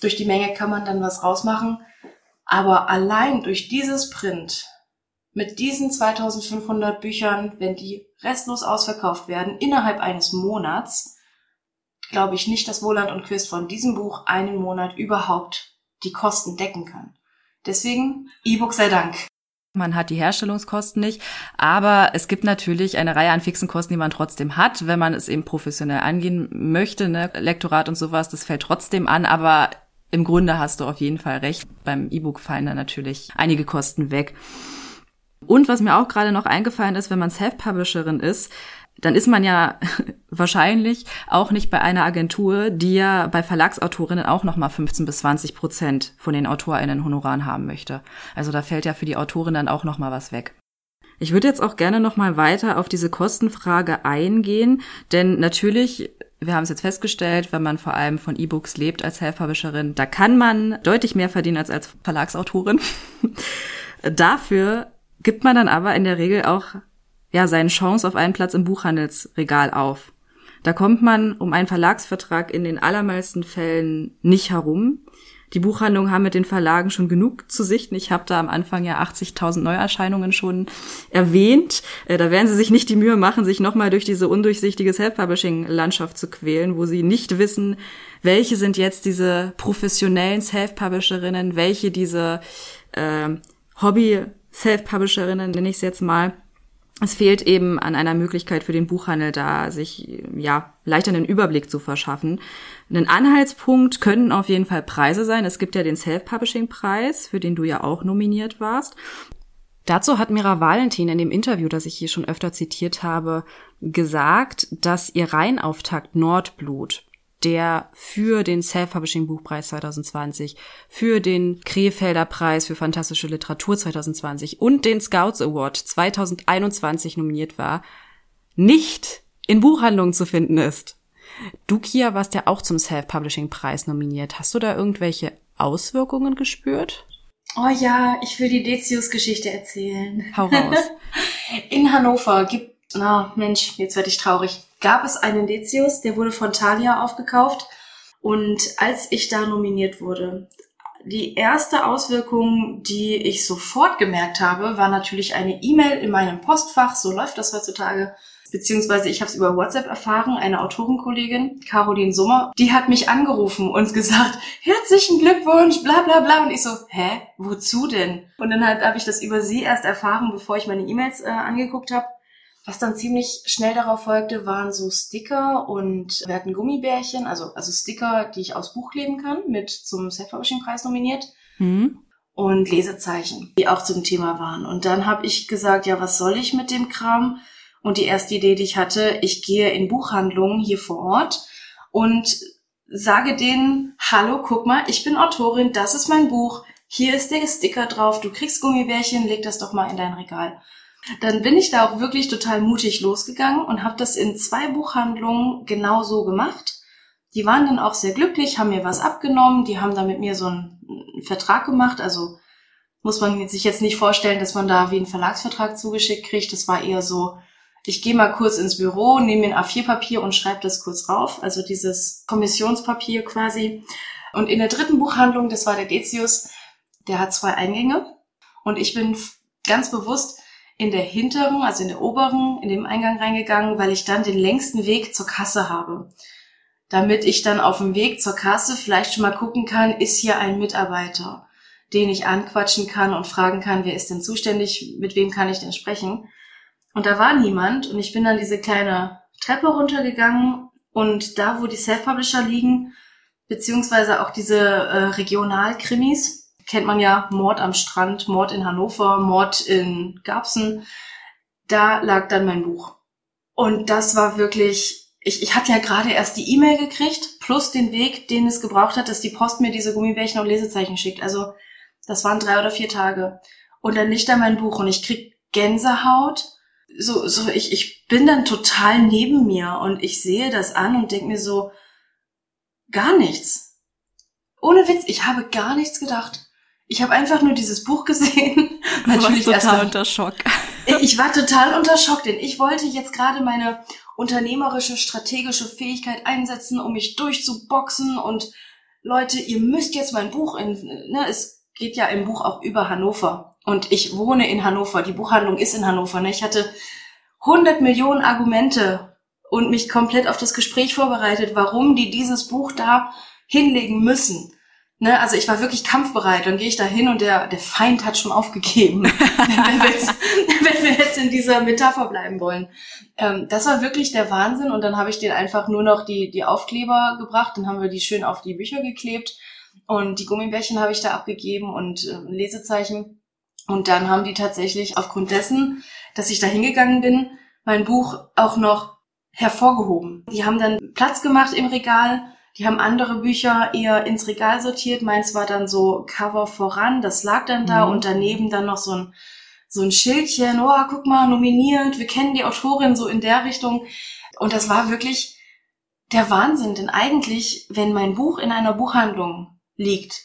Durch die Menge kann man dann was rausmachen. Aber allein durch dieses Print, mit diesen 2500 Büchern, wenn die restlos ausverkauft werden, innerhalb eines Monats, glaube ich nicht, dass Wohland und Quist von diesem Buch einen Monat überhaupt die Kosten decken kann. Deswegen E-Book sei Dank. Man hat die Herstellungskosten nicht, aber es gibt natürlich eine Reihe an fixen Kosten, die man trotzdem hat, wenn man es eben professionell angehen möchte. Ne? Lektorat und sowas, das fällt trotzdem an, aber im Grunde hast du auf jeden Fall recht. Beim E-Book fallen da natürlich einige Kosten weg. Und was mir auch gerade noch eingefallen ist, wenn man Self-Publisherin ist, dann ist man ja wahrscheinlich auch nicht bei einer Agentur, die ja bei Verlagsautorinnen auch nochmal 15 bis 20 Prozent von den AutorInnen Honoraren haben möchte. Also da fällt ja für die Autorin dann auch nochmal was weg. Ich würde jetzt auch gerne nochmal weiter auf diese Kostenfrage eingehen, denn natürlich wir haben es jetzt festgestellt, wenn man vor allem von E-Books lebt als Self-Publisherin, da kann man deutlich mehr verdienen als als Verlagsautorin. Dafür gibt man dann aber in der Regel auch ja, seine Chance auf einen Platz im Buchhandelsregal auf. Da kommt man um einen Verlagsvertrag in den allermeisten Fällen nicht herum. Die Buchhandlungen haben mit den Verlagen schon genug zu sichten. Ich habe da am Anfang ja 80.000 Neuerscheinungen schon erwähnt. Äh, da werden sie sich nicht die Mühe machen, sich nochmal durch diese undurchsichtige Self-Publishing-Landschaft zu quälen, wo sie nicht wissen, welche sind jetzt diese professionellen Self-Publisherinnen, welche diese äh, Hobby-Self-Publisherinnen, nenne ich es jetzt mal, es fehlt eben an einer Möglichkeit für den Buchhandel da, sich ja leichter einen Überblick zu verschaffen. Ein Anhaltspunkt können auf jeden Fall Preise sein. Es gibt ja den Self-Publishing-Preis, für den du ja auch nominiert warst. Dazu hat Mira Valentin in dem Interview, das ich hier schon öfter zitiert habe, gesagt, dass ihr Rheinauftakt Nordblut der für den Self-Publishing Buchpreis 2020, für den Krefelder Preis für fantastische Literatur 2020 und den Scouts Award 2021 nominiert war, nicht in Buchhandlungen zu finden ist. Du, Kia, warst ja auch zum Self-Publishing Preis nominiert. Hast du da irgendwelche Auswirkungen gespürt? Oh ja, ich will die Decius-Geschichte erzählen. Hau raus. In Hannover gibt, na Mensch, jetzt werde ich traurig gab es einen Decius, der wurde von Thalia aufgekauft. Und als ich da nominiert wurde, die erste Auswirkung, die ich sofort gemerkt habe, war natürlich eine E-Mail in meinem Postfach. So läuft das heutzutage. Beziehungsweise ich habe es über WhatsApp erfahren. Eine Autorenkollegin, Caroline Sommer, die hat mich angerufen und gesagt, herzlichen Glückwunsch, bla bla bla. Und ich so, hä, wozu denn? Und dann habe ich das über sie erst erfahren, bevor ich meine E-Mails äh, angeguckt habe. Was dann ziemlich schnell darauf folgte, waren so Sticker und wir hatten Gummibärchen, also, also Sticker, die ich aus Buch kleben kann, mit zum Self-Publishing-Preis nominiert. Mhm. Und Lesezeichen, die auch zum Thema waren. Und dann habe ich gesagt, ja, was soll ich mit dem Kram? Und die erste Idee, die ich hatte, ich gehe in Buchhandlungen hier vor Ort und sage denen, hallo, guck mal, ich bin Autorin, das ist mein Buch, hier ist der Sticker drauf, du kriegst Gummibärchen, leg das doch mal in dein Regal. Dann bin ich da auch wirklich total mutig losgegangen und habe das in zwei Buchhandlungen genau so gemacht. Die waren dann auch sehr glücklich, haben mir was abgenommen, die haben da mit mir so einen Vertrag gemacht. Also muss man sich jetzt nicht vorstellen, dass man da wie einen Verlagsvertrag zugeschickt kriegt. Das war eher so, ich gehe mal kurz ins Büro, nehme mir ein A4-Papier und schreibe das kurz rauf. Also dieses Kommissionspapier quasi. Und in der dritten Buchhandlung, das war der Decius, der hat zwei Eingänge. Und ich bin ganz bewusst in der hinteren, also in der oberen, in dem Eingang reingegangen, weil ich dann den längsten Weg zur Kasse habe. Damit ich dann auf dem Weg zur Kasse vielleicht schon mal gucken kann, ist hier ein Mitarbeiter, den ich anquatschen kann und fragen kann, wer ist denn zuständig, mit wem kann ich denn sprechen. Und da war niemand und ich bin dann diese kleine Treppe runtergegangen und da, wo die Self-Publisher liegen, beziehungsweise auch diese äh, Regionalkrimis, kennt man ja Mord am Strand, Mord in Hannover, Mord in Garbsen. Da lag dann mein Buch. Und das war wirklich, ich, ich hatte ja gerade erst die E-Mail gekriegt, plus den Weg, den es gebraucht hat, dass die Post mir diese Gummibärchen und Lesezeichen schickt. Also das waren drei oder vier Tage. Und dann liegt da mein Buch und ich krieg Gänsehaut. So, so, ich, ich bin dann total neben mir und ich sehe das an und denk mir so, gar nichts. Ohne Witz, ich habe gar nichts gedacht. Ich habe einfach nur dieses Buch gesehen. Du Natürlich warst total unter Schock. Ich war total unter Schock, denn ich wollte jetzt gerade meine unternehmerische, strategische Fähigkeit einsetzen, um mich durchzuboxen und Leute, ihr müsst jetzt mein Buch in, ne, es geht ja im Buch auch über Hannover und ich wohne in Hannover, die Buchhandlung ist in Hannover, ne? Ich hatte 100 Millionen Argumente und mich komplett auf das Gespräch vorbereitet, warum die dieses Buch da hinlegen müssen. Ne, also ich war wirklich kampfbereit. Dann gehe ich da hin und der, der Feind hat schon aufgegeben, wenn, wir jetzt, wenn wir jetzt in dieser Metapher bleiben wollen. Ähm, das war wirklich der Wahnsinn. Und dann habe ich den einfach nur noch die, die Aufkleber gebracht. Dann haben wir die schön auf die Bücher geklebt. Und die Gummibärchen habe ich da abgegeben und äh, Lesezeichen. Und dann haben die tatsächlich aufgrund dessen, dass ich da hingegangen bin, mein Buch auch noch hervorgehoben. Die haben dann Platz gemacht im Regal die haben andere Bücher eher ins Regal sortiert. Meins war dann so Cover voran, das lag dann da mhm. und daneben dann noch so ein, so ein Schildchen, oh, guck mal, nominiert, wir kennen die Autorin so in der Richtung. Und das war wirklich der Wahnsinn, denn eigentlich, wenn mein Buch in einer Buchhandlung liegt,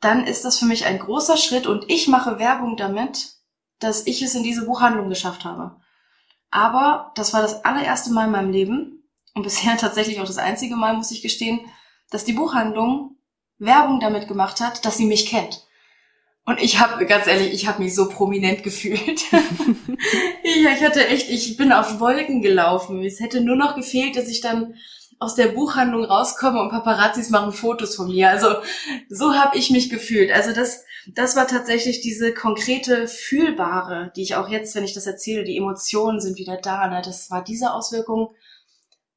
dann ist das für mich ein großer Schritt und ich mache Werbung damit, dass ich es in diese Buchhandlung geschafft habe. Aber das war das allererste Mal in meinem Leben, und bisher tatsächlich auch das einzige Mal, muss ich gestehen, dass die Buchhandlung Werbung damit gemacht hat, dass sie mich kennt. Und ich habe, ganz ehrlich, ich habe mich so prominent gefühlt. ich, ich hatte echt, ich bin auf Wolken gelaufen. Es hätte nur noch gefehlt, dass ich dann aus der Buchhandlung rauskomme und Paparazzis machen Fotos von mir. Also so habe ich mich gefühlt. Also das, das war tatsächlich diese konkrete fühlbare, die ich auch jetzt, wenn ich das erzähle, die Emotionen sind wieder da. Ne? Das war diese Auswirkung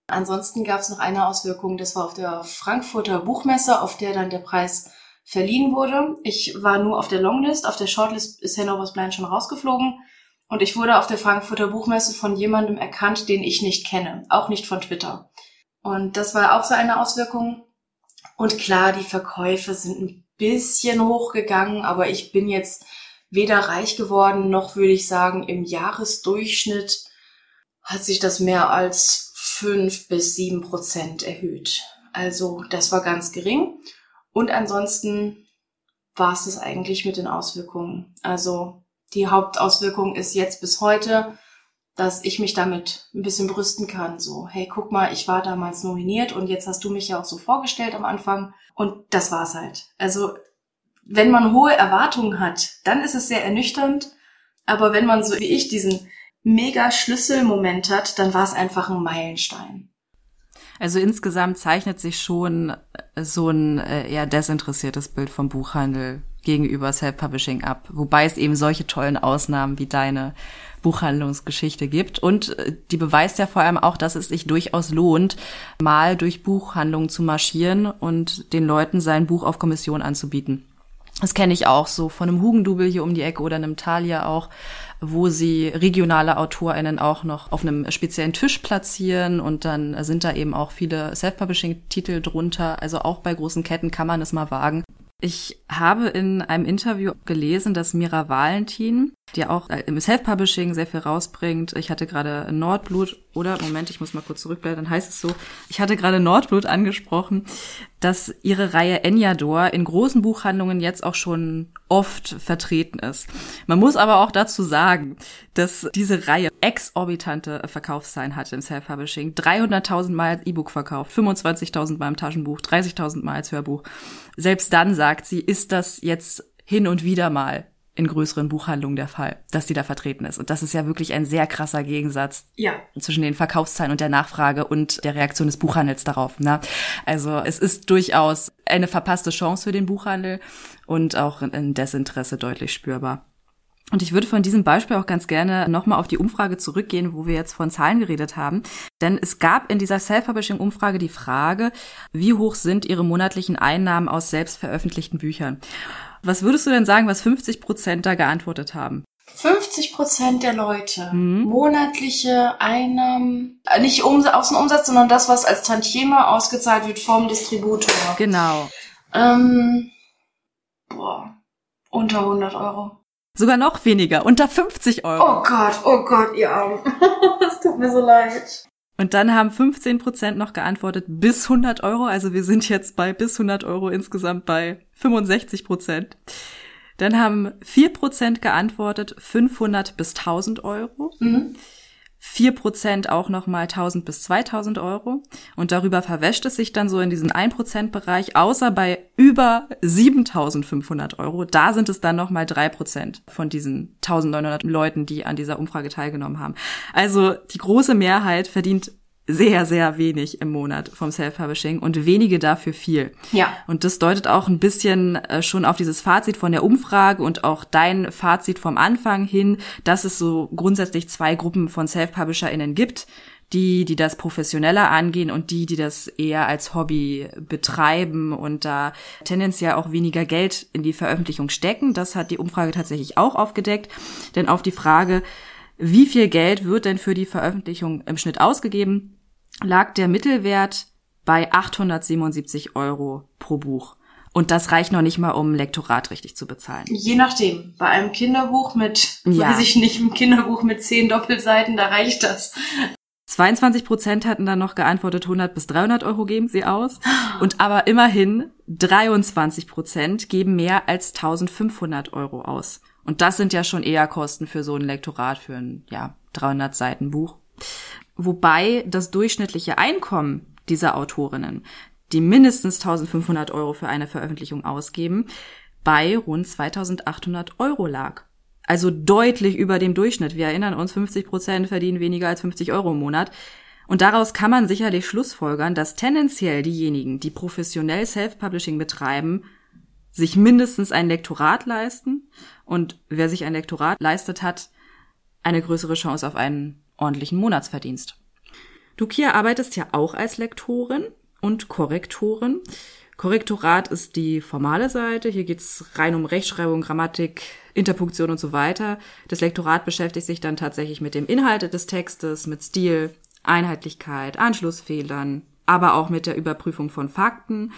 Ansonsten gab es noch eine Auswirkung, das war auf der Frankfurter Buchmesse, auf der dann der Preis verliehen wurde. Ich war nur auf der Longlist, auf der Shortlist ist Hannovers Blind schon rausgeflogen. Und ich wurde auf der Frankfurter Buchmesse von jemandem erkannt, den ich nicht kenne, auch nicht von Twitter. Und das war auch so eine Auswirkung. Und klar, die Verkäufe sind ein bisschen hochgegangen, aber ich bin jetzt weder reich geworden, noch würde ich sagen, im Jahresdurchschnitt hat sich das mehr als fünf bis sieben Prozent erhöht. Also das war ganz gering. Und ansonsten war es das eigentlich mit den Auswirkungen. Also die Hauptauswirkung ist jetzt bis heute, dass ich mich damit ein bisschen brüsten kann. So, hey, guck mal, ich war damals nominiert und jetzt hast du mich ja auch so vorgestellt am Anfang. Und das war's halt. Also, wenn man hohe Erwartungen hat, dann ist es sehr ernüchternd. Aber wenn man so wie ich diesen mega Schlüsselmoment hat, dann war es einfach ein Meilenstein. Also insgesamt zeichnet sich schon äh, so ein äh, eher desinteressiertes Bild vom Buchhandel gegenüber Self-Publishing ab, wobei es eben solche tollen Ausnahmen wie deine Buchhandlungsgeschichte gibt. Und äh, die beweist ja vor allem auch, dass es sich durchaus lohnt, mal durch Buchhandlungen zu marschieren und den Leuten sein Buch auf Kommission anzubieten. Das kenne ich auch so von einem Hugendubel hier um die Ecke oder einem Thalia auch wo sie regionale AutorInnen auch noch auf einem speziellen Tisch platzieren und dann sind da eben auch viele Self-Publishing-Titel drunter. Also auch bei großen Ketten kann man es mal wagen. Ich habe in einem Interview gelesen, dass Mira Valentin, die auch im Self-Publishing sehr viel rausbringt, ich hatte gerade Nordblut oder, Moment, ich muss mal kurz zurückbleiben, dann heißt es so, ich hatte gerade Nordblut angesprochen, dass ihre Reihe Enyador in großen Buchhandlungen jetzt auch schon oft vertreten ist. Man muss aber auch dazu sagen, dass diese Reihe exorbitante Verkaufszahlen hatte im Self-Publishing. 300.000 Mal als E-Book verkauft, 25.000 Mal im Taschenbuch, 30.000 Mal als Hörbuch. Selbst dann, sagt sie, ist das jetzt hin und wieder mal in größeren Buchhandlungen der Fall, dass die da vertreten ist. Und das ist ja wirklich ein sehr krasser Gegensatz ja. zwischen den Verkaufszahlen und der Nachfrage und der Reaktion des Buchhandels darauf. Ne? Also es ist durchaus eine verpasste Chance für den Buchhandel und auch ein Desinteresse deutlich spürbar. Und ich würde von diesem Beispiel auch ganz gerne nochmal auf die Umfrage zurückgehen, wo wir jetzt von Zahlen geredet haben. Denn es gab in dieser Self-Publishing-Umfrage die Frage, wie hoch sind Ihre monatlichen Einnahmen aus selbst veröffentlichten Büchern? Was würdest du denn sagen, was 50 Prozent da geantwortet haben? 50 Prozent der Leute mhm. monatliche Einnahmen, äh, nicht um, Außenumsatz, sondern das, was als Tantieme ausgezahlt wird vom Distributor. Genau. Ähm, boah, unter 100 Euro. Sogar noch weniger, unter 50 Euro. Oh Gott, oh Gott, ihr Arm. Es tut mir so leid. Und dann haben 15 Prozent noch geantwortet bis 100 Euro. Also wir sind jetzt bei bis 100 Euro insgesamt bei 65 Prozent. Dann haben 4 Prozent geantwortet 500 bis 1000 Euro. Mhm. 4% auch nochmal 1000 bis 2000 Euro. Und darüber verwäscht es sich dann so in diesen 1%-Bereich, außer bei über 7500 Euro. Da sind es dann nochmal 3% von diesen 1900 Leuten, die an dieser Umfrage teilgenommen haben. Also die große Mehrheit verdient sehr, sehr wenig im Monat vom Self-Publishing und wenige dafür viel. Ja. Und das deutet auch ein bisschen äh, schon auf dieses Fazit von der Umfrage und auch dein Fazit vom Anfang hin, dass es so grundsätzlich zwei Gruppen von Self-PublisherInnen gibt. Die, die das professioneller angehen und die, die das eher als Hobby betreiben und da tendenziell auch weniger Geld in die Veröffentlichung stecken. Das hat die Umfrage tatsächlich auch aufgedeckt. Denn auf die Frage, wie viel Geld wird denn für die Veröffentlichung im Schnitt ausgegeben, lag der Mittelwert bei 877 Euro pro Buch. Und das reicht noch nicht mal, um Lektorat richtig zu bezahlen. Je nachdem. Bei einem Kinderbuch mit, Ja. weiß ich nicht, ein Kinderbuch mit zehn Doppelseiten, da reicht das. 22 Prozent hatten dann noch geantwortet, 100 bis 300 Euro geben sie aus. Und aber immerhin 23 Prozent geben mehr als 1500 Euro aus. Und das sind ja schon eher Kosten für so ein Lektorat, für ein, ja, 300 Seiten Buch. Wobei das durchschnittliche Einkommen dieser Autorinnen, die mindestens 1500 Euro für eine Veröffentlichung ausgeben, bei rund 2800 Euro lag. Also deutlich über dem Durchschnitt. Wir erinnern uns, 50 Prozent verdienen weniger als 50 Euro im Monat. Und daraus kann man sicherlich schlussfolgern, dass tendenziell diejenigen, die professionell Self-Publishing betreiben, sich mindestens ein Lektorat leisten. Und wer sich ein Lektorat leistet hat, eine größere Chance auf einen ordentlichen Monatsverdienst. Du, Kia, arbeitest ja auch als Lektorin und Korrektorin. Korrektorat ist die formale Seite. Hier geht's rein um Rechtschreibung, Grammatik, Interpunktion und so weiter. Das Lektorat beschäftigt sich dann tatsächlich mit dem Inhalt des Textes, mit Stil, Einheitlichkeit, Anschlussfehlern, aber auch mit der Überprüfung von Fakten.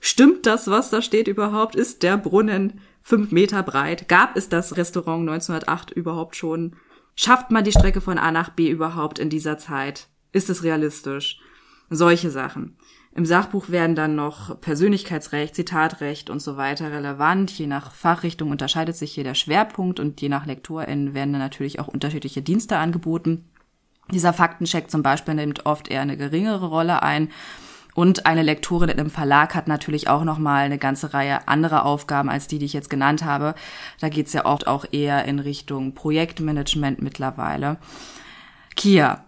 Stimmt das, was da steht überhaupt? Ist der Brunnen fünf Meter breit? Gab es das Restaurant 1908 überhaupt schon? Schafft man die Strecke von A nach B überhaupt in dieser Zeit? Ist es realistisch? Solche Sachen. Im Sachbuch werden dann noch Persönlichkeitsrecht, Zitatrecht und so weiter relevant. Je nach Fachrichtung unterscheidet sich hier der Schwerpunkt und je nach LektorInnen werden dann natürlich auch unterschiedliche Dienste angeboten. Dieser Faktencheck zum Beispiel nimmt oft eher eine geringere Rolle ein. Und eine Lektorin in einem Verlag hat natürlich auch nochmal eine ganze Reihe anderer Aufgaben als die, die ich jetzt genannt habe. Da geht's ja oft auch eher in Richtung Projektmanagement mittlerweile. Kia,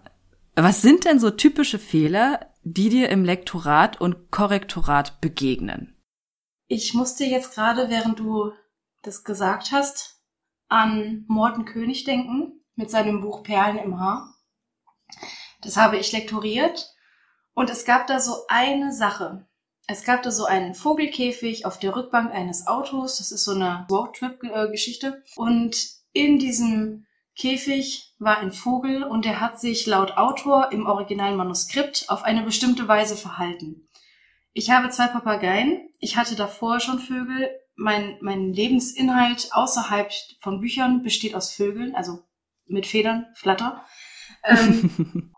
was sind denn so typische Fehler, die dir im Lektorat und Korrektorat begegnen? Ich musste jetzt gerade, während du das gesagt hast, an Morten König denken mit seinem Buch Perlen im Haar. Das habe ich lektoriert und es gab da so eine Sache. Es gab da so einen Vogelkäfig auf der Rückbank eines Autos. Das ist so eine Roadtrip-Geschichte. Und in diesem Käfig war ein Vogel und der hat sich laut Autor im originalen Manuskript auf eine bestimmte Weise verhalten. Ich habe zwei Papageien. Ich hatte davor schon Vögel. Mein, mein Lebensinhalt außerhalb von Büchern besteht aus Vögeln, also mit Federn, Flatter. Ähm,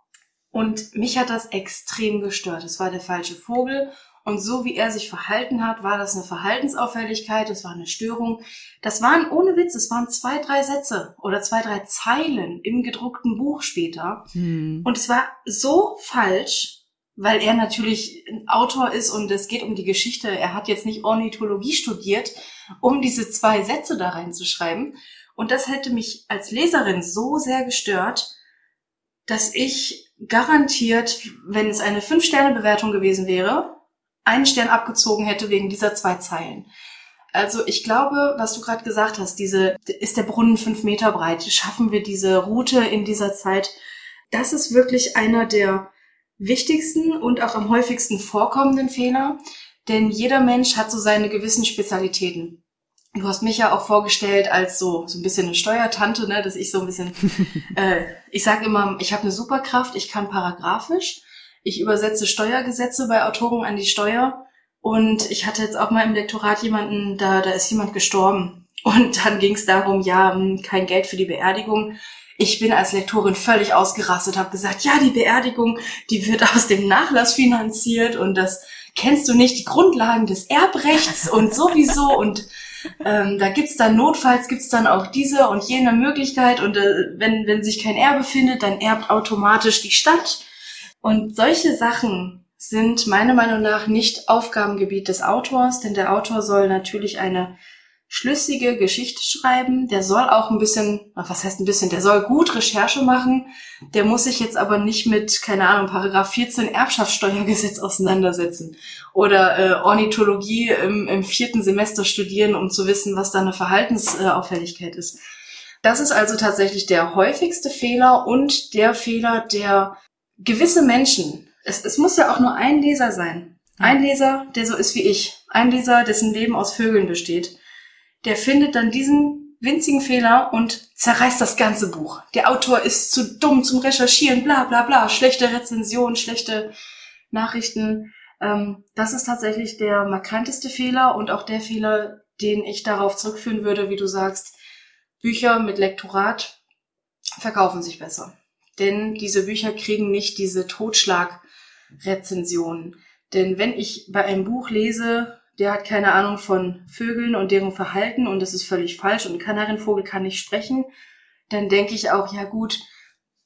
und mich hat das extrem gestört. Es war der falsche Vogel. Und so wie er sich verhalten hat, war das eine Verhaltensauffälligkeit, das war eine Störung. Das waren, ohne Witz, es waren zwei, drei Sätze oder zwei, drei Zeilen im gedruckten Buch später. Hm. Und es war so falsch, weil er natürlich ein Autor ist und es geht um die Geschichte. Er hat jetzt nicht Ornithologie studiert, um diese zwei Sätze da reinzuschreiben. Und das hätte mich als Leserin so sehr gestört, dass ich garantiert, wenn es eine Fünf-Sterne-Bewertung gewesen wäre, einen Stern abgezogen hätte wegen dieser zwei Zeilen. Also ich glaube, was du gerade gesagt hast, diese, ist der Brunnen fünf Meter breit, schaffen wir diese Route in dieser Zeit? Das ist wirklich einer der wichtigsten und auch am häufigsten vorkommenden Fehler, denn jeder Mensch hat so seine gewissen Spezialitäten. Du hast mich ja auch vorgestellt als so so ein bisschen eine Steuertante, ne, dass ich so ein bisschen, äh, ich sage immer, ich habe eine Superkraft, ich kann paragraphisch, ich übersetze Steuergesetze bei Autoren an die Steuer. Und ich hatte jetzt auch mal im Lektorat jemanden, da da ist jemand gestorben. Und dann ging es darum, ja, hm, kein Geld für die Beerdigung. Ich bin als Lektorin völlig ausgerastet, habe gesagt, ja, die Beerdigung, die wird aus dem Nachlass finanziert und das kennst du nicht, die Grundlagen des Erbrechts und sowieso. Und ähm, da gibt's dann notfalls gibt's dann auch diese und jene Möglichkeit und äh, wenn wenn sich kein Erbe findet, dann erbt automatisch die Stadt. Und solche Sachen sind meiner Meinung nach nicht Aufgabengebiet des Autors, denn der Autor soll natürlich eine schlüssige Geschichte schreiben. Der soll auch ein bisschen, was heißt ein bisschen, der soll gut Recherche machen. Der muss sich jetzt aber nicht mit, keine Ahnung, Paragraph 14 Erbschaftssteuergesetz auseinandersetzen oder äh, Ornithologie im, im vierten Semester studieren, um zu wissen, was da eine Verhaltensauffälligkeit ist. Das ist also tatsächlich der häufigste Fehler und der Fehler, der gewisse Menschen, es, es muss ja auch nur ein Leser sein, ein Leser, der so ist wie ich, ein Leser, dessen Leben aus Vögeln besteht, der findet dann diesen winzigen Fehler und zerreißt das ganze Buch. Der Autor ist zu dumm zum Recherchieren, bla bla bla, schlechte Rezensionen, schlechte Nachrichten. Ähm, das ist tatsächlich der markanteste Fehler und auch der Fehler, den ich darauf zurückführen würde, wie du sagst, Bücher mit Lektorat verkaufen sich besser. Denn diese Bücher kriegen nicht diese Totschlagrezensionen. Denn wenn ich bei einem Buch lese, der hat keine Ahnung von Vögeln und deren Verhalten und das ist völlig falsch und ein Kanarienvogel kann nicht sprechen, dann denke ich auch, ja gut,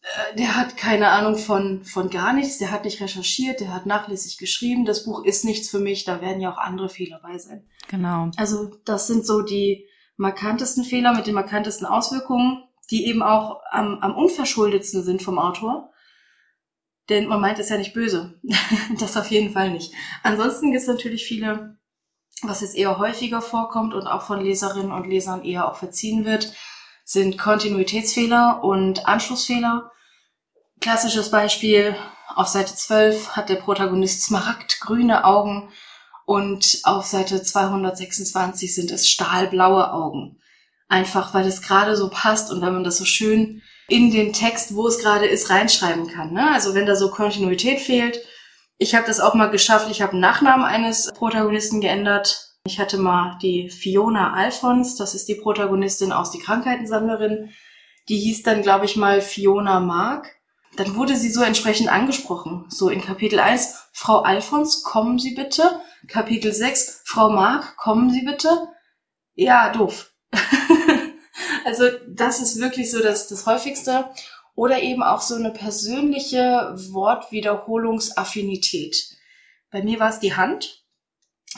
äh, der hat keine Ahnung von, von gar nichts, der hat nicht recherchiert, der hat nachlässig geschrieben, das Buch ist nichts für mich, da werden ja auch andere Fehler bei sein. Genau. Also das sind so die markantesten Fehler mit den markantesten Auswirkungen, die eben auch am, am unverschuldetsten sind vom Autor. Denn man meint es ja nicht böse. das auf jeden Fall nicht. Ansonsten gibt es natürlich viele was jetzt eher häufiger vorkommt und auch von Leserinnen und Lesern eher auch verziehen wird, sind Kontinuitätsfehler und Anschlussfehler. Klassisches Beispiel, auf Seite 12 hat der Protagonist smaragdgrüne Augen und auf Seite 226 sind es stahlblaue Augen. Einfach weil es gerade so passt und weil man das so schön in den Text, wo es gerade ist, reinschreiben kann. Ne? Also wenn da so Kontinuität fehlt, ich habe das auch mal geschafft. Ich habe Nachnamen eines Protagonisten geändert. Ich hatte mal die Fiona Alphons, das ist die Protagonistin aus Die Krankheitensammlerin. Die hieß dann, glaube ich, mal Fiona Mark. Dann wurde sie so entsprechend angesprochen. So in Kapitel 1, Frau Alphons, kommen Sie bitte. Kapitel 6, Frau Mark, kommen Sie bitte. Ja, doof. also das ist wirklich so das, das häufigste oder eben auch so eine persönliche Wortwiederholungsaffinität. Bei mir war es die Hand.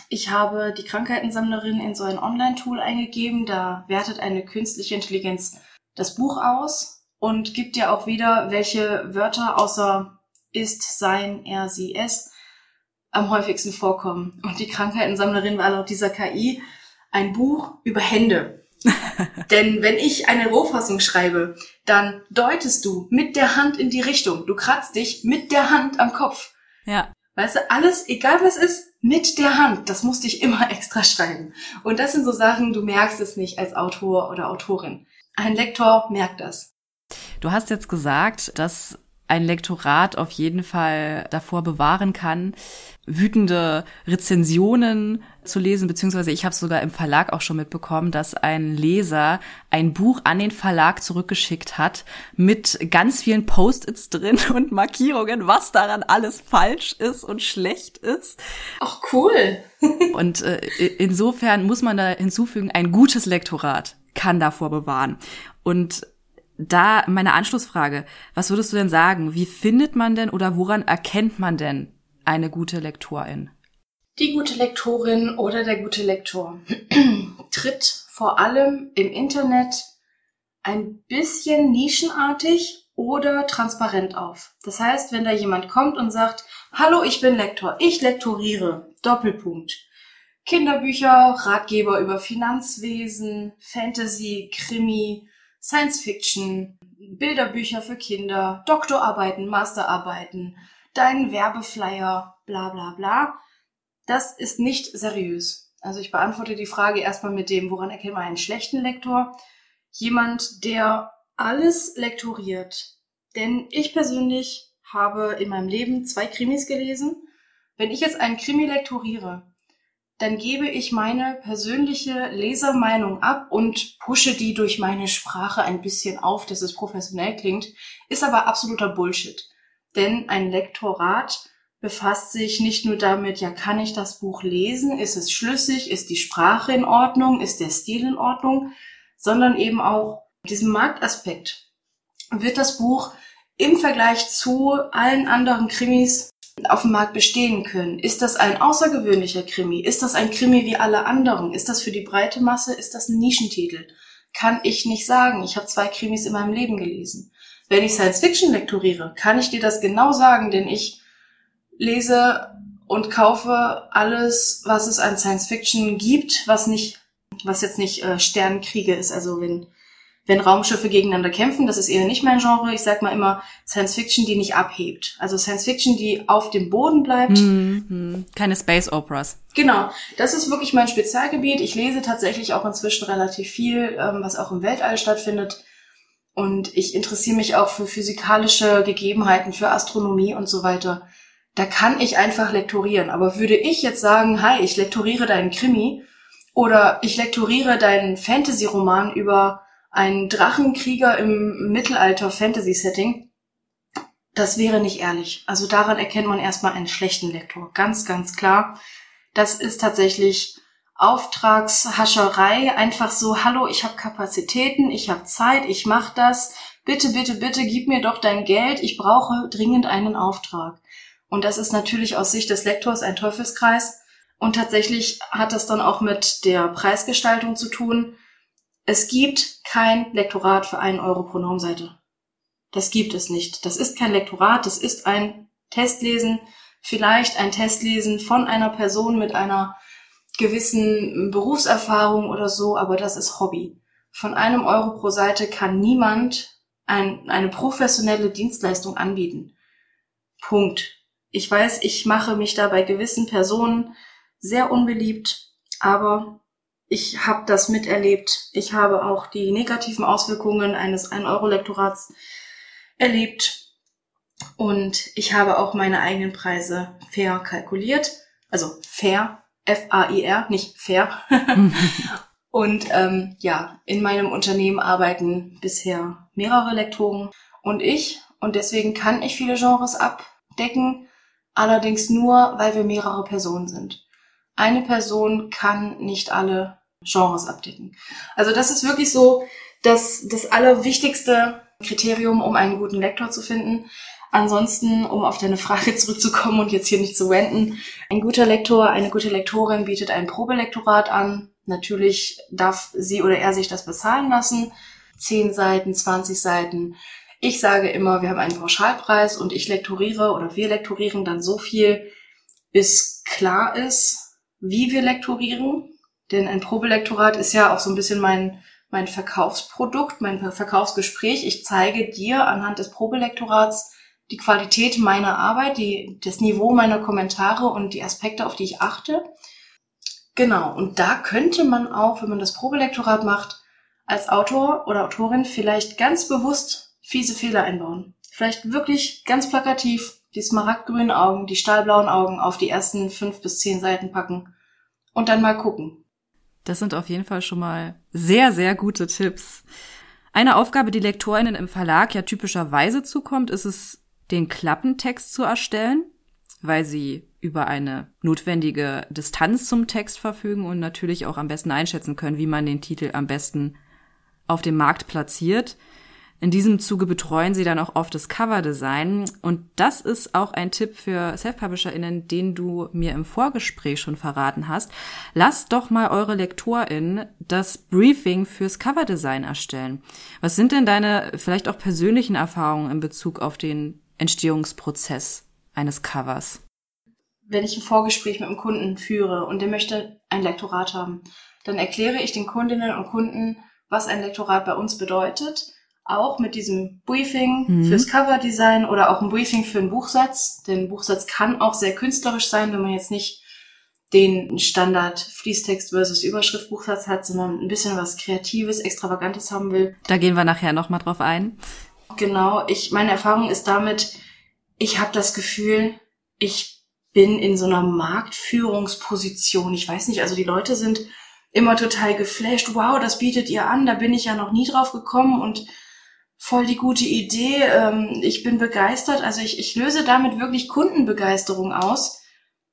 Ich habe die Krankheitensammlerin in so ein Online-Tool eingegeben. Da wertet eine künstliche Intelligenz das Buch aus und gibt dir auch wieder, welche Wörter außer ist, sein, er, sie, es am häufigsten vorkommen. Und die Krankheitensammlerin war laut dieser KI ein Buch über Hände. Denn wenn ich eine Rohfassung schreibe, dann deutest du mit der Hand in die Richtung. Du kratzt dich mit der Hand am Kopf. Ja. Weißt du, alles, egal was ist, mit der Hand. Das musste ich immer extra schreiben. Und das sind so Sachen, du merkst es nicht als Autor oder Autorin. Ein Lektor merkt das. Du hast jetzt gesagt, dass ein Lektorat auf jeden Fall davor bewahren kann, wütende Rezensionen zu lesen, beziehungsweise ich habe sogar im Verlag auch schon mitbekommen, dass ein Leser ein Buch an den Verlag zurückgeschickt hat mit ganz vielen Post-its drin und Markierungen, was daran alles falsch ist und schlecht ist. Ach cool. und äh, insofern muss man da hinzufügen, ein gutes Lektorat kann davor bewahren. Und da meine Anschlussfrage, was würdest du denn sagen? Wie findet man denn oder woran erkennt man denn eine gute Lektorin? Die gute Lektorin oder der gute Lektor tritt vor allem im Internet ein bisschen nischenartig oder transparent auf. Das heißt, wenn da jemand kommt und sagt, hallo, ich bin Lektor, ich lektoriere, Doppelpunkt. Kinderbücher, Ratgeber über Finanzwesen, Fantasy, Krimi, Science Fiction, Bilderbücher für Kinder, Doktorarbeiten, Masterarbeiten, dein Werbeflyer, bla bla bla. Das ist nicht seriös. Also ich beantworte die Frage erstmal mit dem, woran erkennt man einen schlechten Lektor? Jemand, der alles lektoriert. Denn ich persönlich habe in meinem Leben zwei Krimis gelesen. Wenn ich jetzt einen Krimi lektoriere, dann gebe ich meine persönliche Lesermeinung ab und pushe die durch meine Sprache ein bisschen auf, dass es professionell klingt, ist aber absoluter Bullshit. Denn ein Lektorat befasst sich nicht nur damit, ja, kann ich das Buch lesen, ist es schlüssig, ist die Sprache in Ordnung, ist der Stil in Ordnung, sondern eben auch diesem Marktaspekt. Wird das Buch im Vergleich zu allen anderen Krimis auf dem Markt bestehen können. Ist das ein außergewöhnlicher Krimi? Ist das ein Krimi wie alle anderen? Ist das für die breite Masse? Ist das ein Nischentitel? Kann ich nicht sagen. Ich habe zwei Krimis in meinem Leben gelesen. Wenn ich Science Fiction lektoriere, kann ich dir das genau sagen, denn ich lese und kaufe alles, was es an Science Fiction gibt, was nicht, was jetzt nicht äh, Sternenkriege ist. Also wenn wenn Raumschiffe gegeneinander kämpfen, das ist eher nicht mein Genre. Ich sag mal immer Science Fiction, die nicht abhebt. Also Science Fiction, die auf dem Boden bleibt. Mhm. Keine Space Operas. Genau, das ist wirklich mein Spezialgebiet. Ich lese tatsächlich auch inzwischen relativ viel, ähm, was auch im Weltall stattfindet. Und ich interessiere mich auch für physikalische Gegebenheiten, für Astronomie und so weiter. Da kann ich einfach lektorieren. Aber würde ich jetzt sagen, hi, ich lektoriere deinen Krimi oder ich lektoriere deinen Fantasy-Roman über ein Drachenkrieger im Mittelalter-Fantasy-Setting, das wäre nicht ehrlich. Also daran erkennt man erstmal einen schlechten Lektor. Ganz, ganz klar. Das ist tatsächlich Auftragshascherei. Einfach so, hallo, ich habe Kapazitäten, ich habe Zeit, ich mache das. Bitte, bitte, bitte, gib mir doch dein Geld. Ich brauche dringend einen Auftrag. Und das ist natürlich aus Sicht des Lektors ein Teufelskreis. Und tatsächlich hat das dann auch mit der Preisgestaltung zu tun. Es gibt kein Lektorat für einen Euro pro Normseite. Das gibt es nicht. Das ist kein Lektorat, das ist ein Testlesen, vielleicht ein Testlesen von einer Person mit einer gewissen Berufserfahrung oder so, aber das ist Hobby. Von einem Euro pro Seite kann niemand ein, eine professionelle Dienstleistung anbieten. Punkt. Ich weiß, ich mache mich da bei gewissen Personen sehr unbeliebt, aber ich habe das miterlebt. Ich habe auch die negativen Auswirkungen eines 1-Euro-Lektorats erlebt. Und ich habe auch meine eigenen Preise fair kalkuliert. Also fair, F-A-I-R, nicht fair. und ähm, ja, in meinem Unternehmen arbeiten bisher mehrere Lektoren und ich. Und deswegen kann ich viele Genres abdecken. Allerdings nur, weil wir mehrere Personen sind. Eine Person kann nicht alle Genres abdecken. Also das ist wirklich so das, das allerwichtigste Kriterium, um einen guten Lektor zu finden. Ansonsten, um auf deine Frage zurückzukommen und jetzt hier nicht zu wenden, ein guter Lektor, eine gute Lektorin bietet ein Probelektorat an. Natürlich darf sie oder er sich das bezahlen lassen. Zehn Seiten, 20 Seiten. Ich sage immer, wir haben einen Pauschalpreis und ich lektoriere oder wir lektorieren dann so viel, bis klar ist, wie wir lektorieren. Denn ein Probelektorat ist ja auch so ein bisschen mein, mein Verkaufsprodukt, mein Verkaufsgespräch. Ich zeige dir anhand des Probelektorats die Qualität meiner Arbeit, die, das Niveau meiner Kommentare und die Aspekte, auf die ich achte. Genau, und da könnte man auch, wenn man das Probelektorat macht, als Autor oder Autorin vielleicht ganz bewusst fiese Fehler einbauen. Vielleicht wirklich ganz plakativ die smaragdgrünen Augen, die stahlblauen Augen auf die ersten fünf bis zehn Seiten packen und dann mal gucken. Das sind auf jeden Fall schon mal sehr, sehr gute Tipps. Eine Aufgabe, die LektorInnen im Verlag ja typischerweise zukommt, ist es, den Klappentext zu erstellen, weil sie über eine notwendige Distanz zum Text verfügen und natürlich auch am besten einschätzen können, wie man den Titel am besten auf dem Markt platziert. In diesem Zuge betreuen sie dann auch oft das Coverdesign. Und das ist auch ein Tipp für Self-PublisherInnen, den du mir im Vorgespräch schon verraten hast. Lasst doch mal eure LektorInnen das Briefing fürs Coverdesign erstellen. Was sind denn deine vielleicht auch persönlichen Erfahrungen in Bezug auf den Entstehungsprozess eines Covers? Wenn ich ein Vorgespräch mit einem Kunden führe und der möchte ein Lektorat haben, dann erkläre ich den Kundinnen und Kunden, was ein Lektorat bei uns bedeutet auch mit diesem Briefing mhm. fürs Coverdesign oder auch ein Briefing für einen Buchsatz. Denn ein Buchsatz kann auch sehr künstlerisch sein, wenn man jetzt nicht den Standard Fließtext versus Überschrift Buchsatz hat, sondern ein bisschen was Kreatives, Extravagantes haben will. Da gehen wir nachher nochmal drauf ein. Genau, ich, meine Erfahrung ist damit, ich habe das Gefühl, ich bin in so einer Marktführungsposition. Ich weiß nicht, also die Leute sind immer total geflasht. Wow, das bietet ihr an, da bin ich ja noch nie drauf gekommen und voll die gute Idee. Ähm, ich bin begeistert. Also ich, ich löse damit wirklich Kundenbegeisterung aus.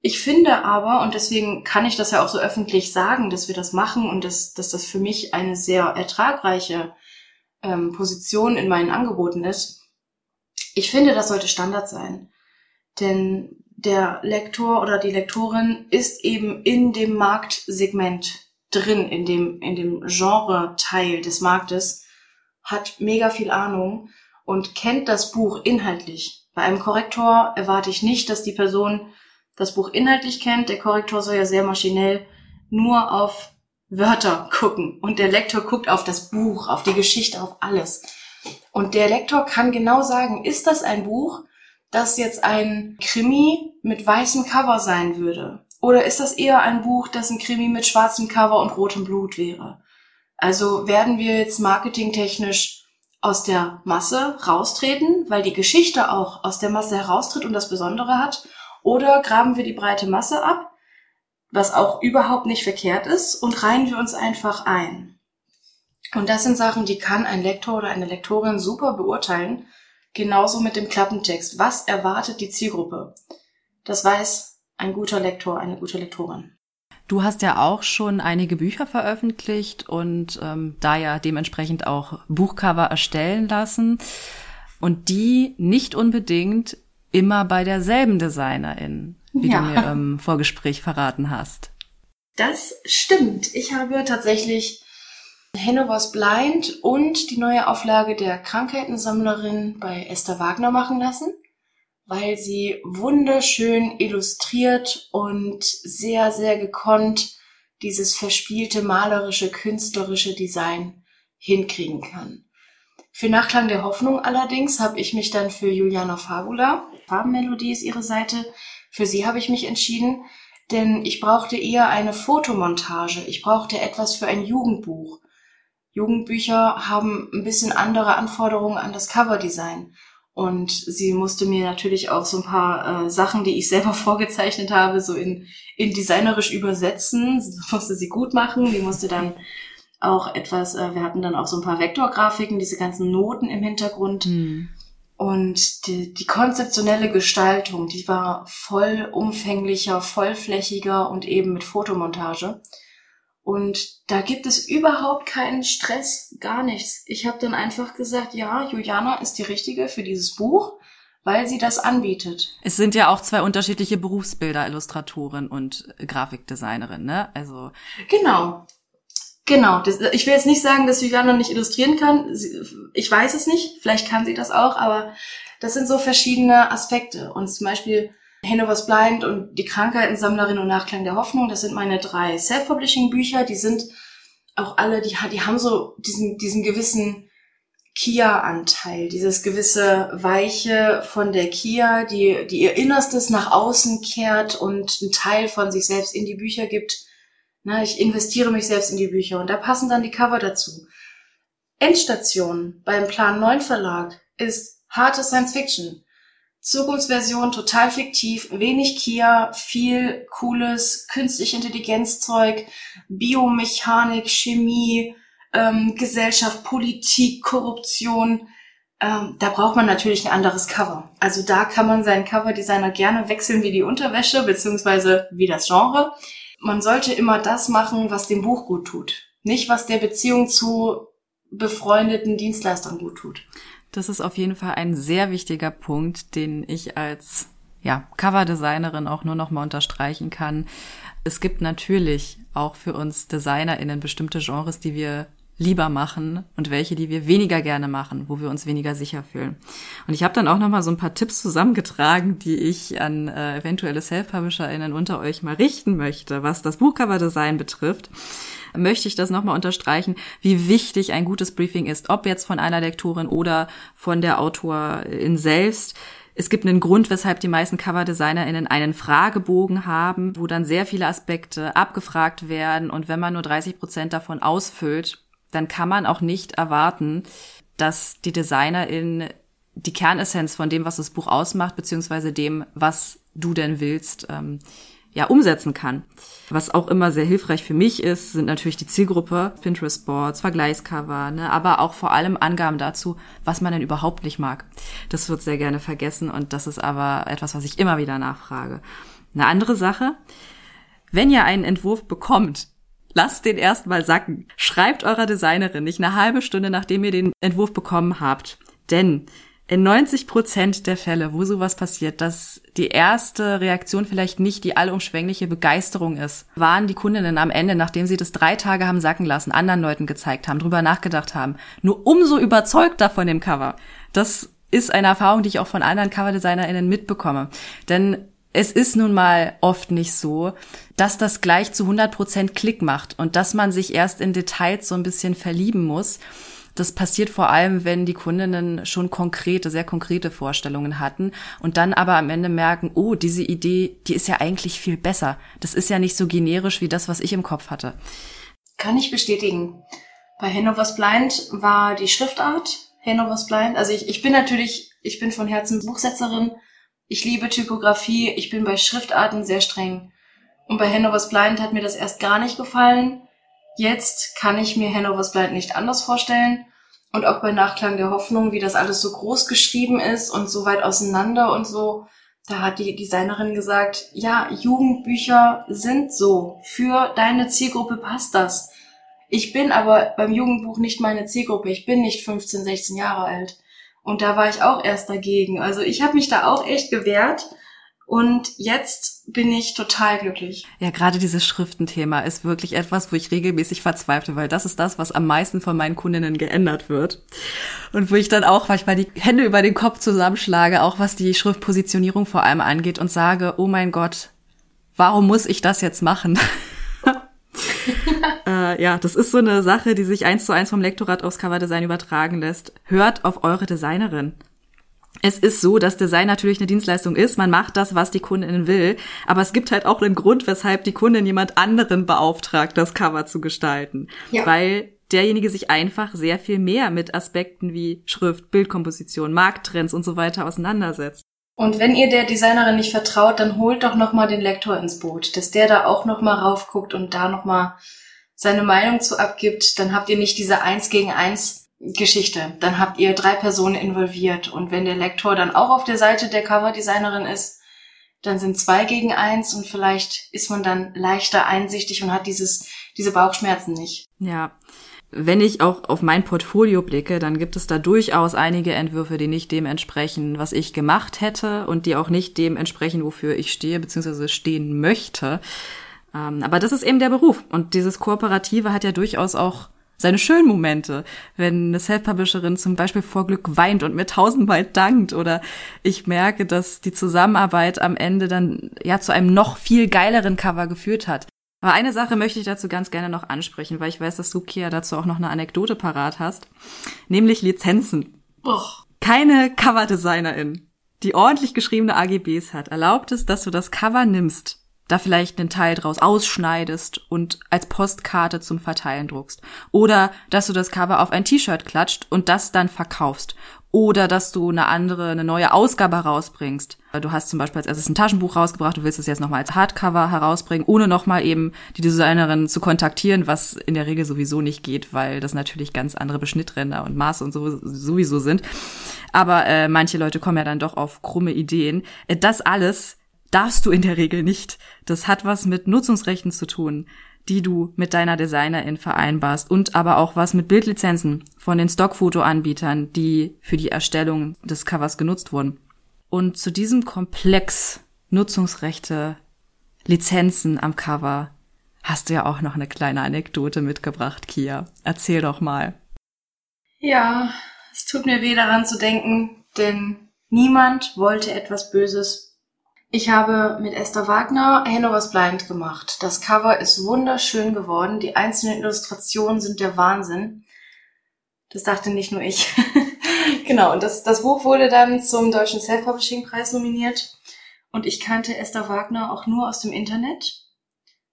Ich finde aber, und deswegen kann ich das ja auch so öffentlich sagen, dass wir das machen und dass, dass das für mich eine sehr ertragreiche ähm, Position in meinen Angeboten ist. Ich finde, das sollte Standard sein. Denn der Lektor oder die Lektorin ist eben in dem Marktsegment drin, in dem, in dem Genre-Teil des Marktes, hat mega viel Ahnung und kennt das Buch inhaltlich. Bei einem Korrektor erwarte ich nicht, dass die Person das Buch inhaltlich kennt. Der Korrektor soll ja sehr maschinell nur auf Wörter gucken und der Lektor guckt auf das Buch, auf die Geschichte, auf alles. Und der Lektor kann genau sagen, ist das ein Buch, das jetzt ein Krimi mit weißem Cover sein würde? Oder ist das eher ein Buch, das ein Krimi mit schwarzem Cover und rotem Blut wäre? Also werden wir jetzt marketingtechnisch aus der Masse raustreten, weil die Geschichte auch aus der Masse heraustritt und das Besondere hat? Oder graben wir die breite Masse ab, was auch überhaupt nicht verkehrt ist, und reihen wir uns einfach ein? Und das sind Sachen, die kann ein Lektor oder eine Lektorin super beurteilen. Genauso mit dem Klappentext. Was erwartet die Zielgruppe? Das weiß ein guter Lektor, eine gute Lektorin. Du hast ja auch schon einige Bücher veröffentlicht und ähm, da ja dementsprechend auch Buchcover erstellen lassen und die nicht unbedingt immer bei derselben Designerin, wie ja. du mir im Vorgespräch verraten hast. Das stimmt. Ich habe tatsächlich Henno was blind und die neue Auflage der Krankheitensammlerin bei Esther Wagner machen lassen weil sie wunderschön illustriert und sehr, sehr gekonnt dieses verspielte, malerische, künstlerische Design hinkriegen kann. Für Nachklang der Hoffnung allerdings habe ich mich dann für Juliana Fabula, Farbenmelodie ist ihre Seite, für sie habe ich mich entschieden, denn ich brauchte eher eine Fotomontage, ich brauchte etwas für ein Jugendbuch. Jugendbücher haben ein bisschen andere Anforderungen an das Coverdesign. Und sie musste mir natürlich auch so ein paar äh, Sachen, die ich selber vorgezeichnet habe, so in, in designerisch übersetzen. Das musste sie gut machen. Die musste dann auch etwas, äh, wir hatten dann auch so ein paar Vektorgrafiken, diese ganzen Noten im Hintergrund. Mhm. Und die, die konzeptionelle Gestaltung, die war voll umfänglicher, vollflächiger und eben mit Fotomontage. Und da gibt es überhaupt keinen Stress, gar nichts. Ich habe dann einfach gesagt, ja, Juliana ist die richtige für dieses Buch, weil sie das anbietet. Es sind ja auch zwei unterschiedliche Berufsbilder, Illustratorin und Grafikdesignerin, ne? Also genau. Genau, das, ich will jetzt nicht sagen, dass Juliana nicht illustrieren kann. Ich weiß es nicht, vielleicht kann sie das auch, aber das sind so verschiedene Aspekte. Und zum Beispiel Hannovers Blind und die Krankheitensammlerin und Nachklang der Hoffnung, das sind meine drei Self-Publishing-Bücher. Die sind auch alle, die, die haben so diesen, diesen gewissen Kia-Anteil, dieses gewisse Weiche von der Kia, die, die ihr Innerstes nach außen kehrt und einen Teil von sich selbst in die Bücher gibt. Na, ich investiere mich selbst in die Bücher und da passen dann die Cover dazu. Endstation beim Plan 9 Verlag ist harte Science Fiction. Zukunftsversion total fiktiv, wenig Kia, viel cooles künstliche Intelligenzzeug, Biomechanik, Chemie, ähm, Gesellschaft, Politik, Korruption. Ähm, da braucht man natürlich ein anderes Cover. Also da kann man seinen Coverdesigner gerne wechseln wie die Unterwäsche, beziehungsweise wie das Genre. Man sollte immer das machen, was dem Buch gut tut. Nicht, was der Beziehung zu befreundeten Dienstleistern gut tut. Das ist auf jeden Fall ein sehr wichtiger Punkt, den ich als ja, Coverdesignerin auch nur noch mal unterstreichen kann. Es gibt natürlich auch für uns DesignerInnen bestimmte Genres, die wir lieber machen und welche, die wir weniger gerne machen, wo wir uns weniger sicher fühlen. Und ich habe dann auch noch mal so ein paar Tipps zusammengetragen, die ich an äh, eventuelle Self-PublisherInnen unter euch mal richten möchte, was das Buchcover-Design betrifft möchte ich das nochmal unterstreichen, wie wichtig ein gutes Briefing ist, ob jetzt von einer Lektorin oder von der Autorin selbst. Es gibt einen Grund, weshalb die meisten CoverdesignerInnen einen Fragebogen haben, wo dann sehr viele Aspekte abgefragt werden. Und wenn man nur 30 Prozent davon ausfüllt, dann kann man auch nicht erwarten, dass die DesignerIn die Kernessenz von dem, was das Buch ausmacht, beziehungsweise dem, was du denn willst, ähm, ja, umsetzen kann. Was auch immer sehr hilfreich für mich ist, sind natürlich die Zielgruppe, Pinterest Boards, Vergleichscover, ne, aber auch vor allem Angaben dazu, was man denn überhaupt nicht mag. Das wird sehr gerne vergessen und das ist aber etwas, was ich immer wieder nachfrage. Eine andere Sache, wenn ihr einen Entwurf bekommt, lasst den erstmal sacken. Schreibt eurer Designerin nicht eine halbe Stunde, nachdem ihr den Entwurf bekommen habt. Denn in 90 Prozent der Fälle, wo sowas passiert, dass die erste Reaktion vielleicht nicht die allumschwängliche Begeisterung ist, waren die Kundinnen am Ende, nachdem sie das drei Tage haben sacken lassen, anderen Leuten gezeigt haben, drüber nachgedacht haben, nur umso überzeugter von dem Cover. Das ist eine Erfahrung, die ich auch von anderen CoverdesignerInnen mitbekomme. Denn es ist nun mal oft nicht so, dass das gleich zu 100 Prozent Klick macht und dass man sich erst in Details so ein bisschen verlieben muss das passiert vor allem, wenn die Kundinnen schon konkrete, sehr konkrete Vorstellungen hatten und dann aber am Ende merken, oh, diese Idee, die ist ja eigentlich viel besser. Das ist ja nicht so generisch wie das, was ich im Kopf hatte. Kann ich bestätigen. Bei Hannovers Blind war die Schriftart Hannovers Blind. Also ich, ich bin natürlich, ich bin von Herzen Buchsetzerin. Ich liebe Typografie. Ich bin bei Schriftarten sehr streng. Und bei Hannovers Blind hat mir das erst gar nicht gefallen. Jetzt kann ich mir Hannovers Blind nicht anders vorstellen. Und auch bei Nachklang der Hoffnung, wie das alles so groß geschrieben ist und so weit auseinander und so. Da hat die Designerin gesagt, ja, Jugendbücher sind so. Für deine Zielgruppe passt das. Ich bin aber beim Jugendbuch nicht meine Zielgruppe. Ich bin nicht 15, 16 Jahre alt. Und da war ich auch erst dagegen. Also ich habe mich da auch echt gewehrt. Und jetzt bin ich total glücklich. Ja, gerade dieses Schriftenthema ist wirklich etwas, wo ich regelmäßig verzweifle, weil das ist das, was am meisten von meinen Kundinnen geändert wird. Und wo ich dann auch manchmal die Hände über den Kopf zusammenschlage, auch was die Schriftpositionierung vor allem angeht und sage, oh mein Gott, warum muss ich das jetzt machen? äh, ja, das ist so eine Sache, die sich eins zu eins vom Lektorat aufs Coverdesign übertragen lässt. Hört auf eure Designerin es ist so, dass Design natürlich eine Dienstleistung ist. Man macht das, was die Kundin will. Aber es gibt halt auch einen Grund, weshalb die Kundin jemand anderen beauftragt, das Cover zu gestalten. Ja. Weil derjenige sich einfach sehr viel mehr mit Aspekten wie Schrift, Bildkomposition, Markttrends und so weiter auseinandersetzt. Und wenn ihr der Designerin nicht vertraut, dann holt doch noch mal den Lektor ins Boot, dass der da auch noch mal raufguckt und da noch mal seine Meinung zu abgibt. Dann habt ihr nicht diese Eins gegen Eins Geschichte. Dann habt ihr drei Personen involviert. Und wenn der Lektor dann auch auf der Seite der Coverdesignerin ist, dann sind zwei gegen eins und vielleicht ist man dann leichter einsichtig und hat dieses, diese Bauchschmerzen nicht. Ja. Wenn ich auch auf mein Portfolio blicke, dann gibt es da durchaus einige Entwürfe, die nicht dem entsprechen, was ich gemacht hätte und die auch nicht dem entsprechen, wofür ich stehe bzw. stehen möchte. Ähm, aber das ist eben der Beruf und dieses Kooperative hat ja durchaus auch seine schönen Momente, wenn eine Self-Publisherin zum Beispiel vor Glück weint und mir tausendmal dankt oder ich merke, dass die Zusammenarbeit am Ende dann ja zu einem noch viel geileren Cover geführt hat. Aber eine Sache möchte ich dazu ganz gerne noch ansprechen, weil ich weiß, dass du, Kia, dazu auch noch eine Anekdote parat hast, nämlich Lizenzen. Och. Keine Coverdesignerin, die ordentlich geschriebene AGBs hat, erlaubt es, dass du das Cover nimmst da vielleicht einen Teil draus ausschneidest und als Postkarte zum Verteilen druckst. Oder dass du das Cover auf ein T-Shirt klatscht und das dann verkaufst. Oder dass du eine andere, eine neue Ausgabe herausbringst. Du hast zum Beispiel als erstes ein Taschenbuch rausgebracht, du willst es jetzt nochmal als Hardcover herausbringen, ohne nochmal eben die Designerin zu kontaktieren, was in der Regel sowieso nicht geht, weil das natürlich ganz andere Beschnittränder und Maße und so, sowieso sind. Aber äh, manche Leute kommen ja dann doch auf krumme Ideen. Äh, das alles darfst du in der Regel nicht. Das hat was mit Nutzungsrechten zu tun, die du mit deiner Designerin vereinbarst und aber auch was mit Bildlizenzen von den Stockfotoanbietern, die für die Erstellung des Covers genutzt wurden. Und zu diesem Komplex Nutzungsrechte, Lizenzen am Cover hast du ja auch noch eine kleine Anekdote mitgebracht, Kia. Erzähl doch mal. Ja, es tut mir weh daran zu denken, denn niemand wollte etwas Böses ich habe mit Esther Wagner Hannovers Blind gemacht. Das Cover ist wunderschön geworden. Die einzelnen Illustrationen sind der Wahnsinn. Das dachte nicht nur ich. genau, und das, das Buch wurde dann zum Deutschen Self-Publishing-Preis nominiert. Und ich kannte Esther Wagner auch nur aus dem Internet.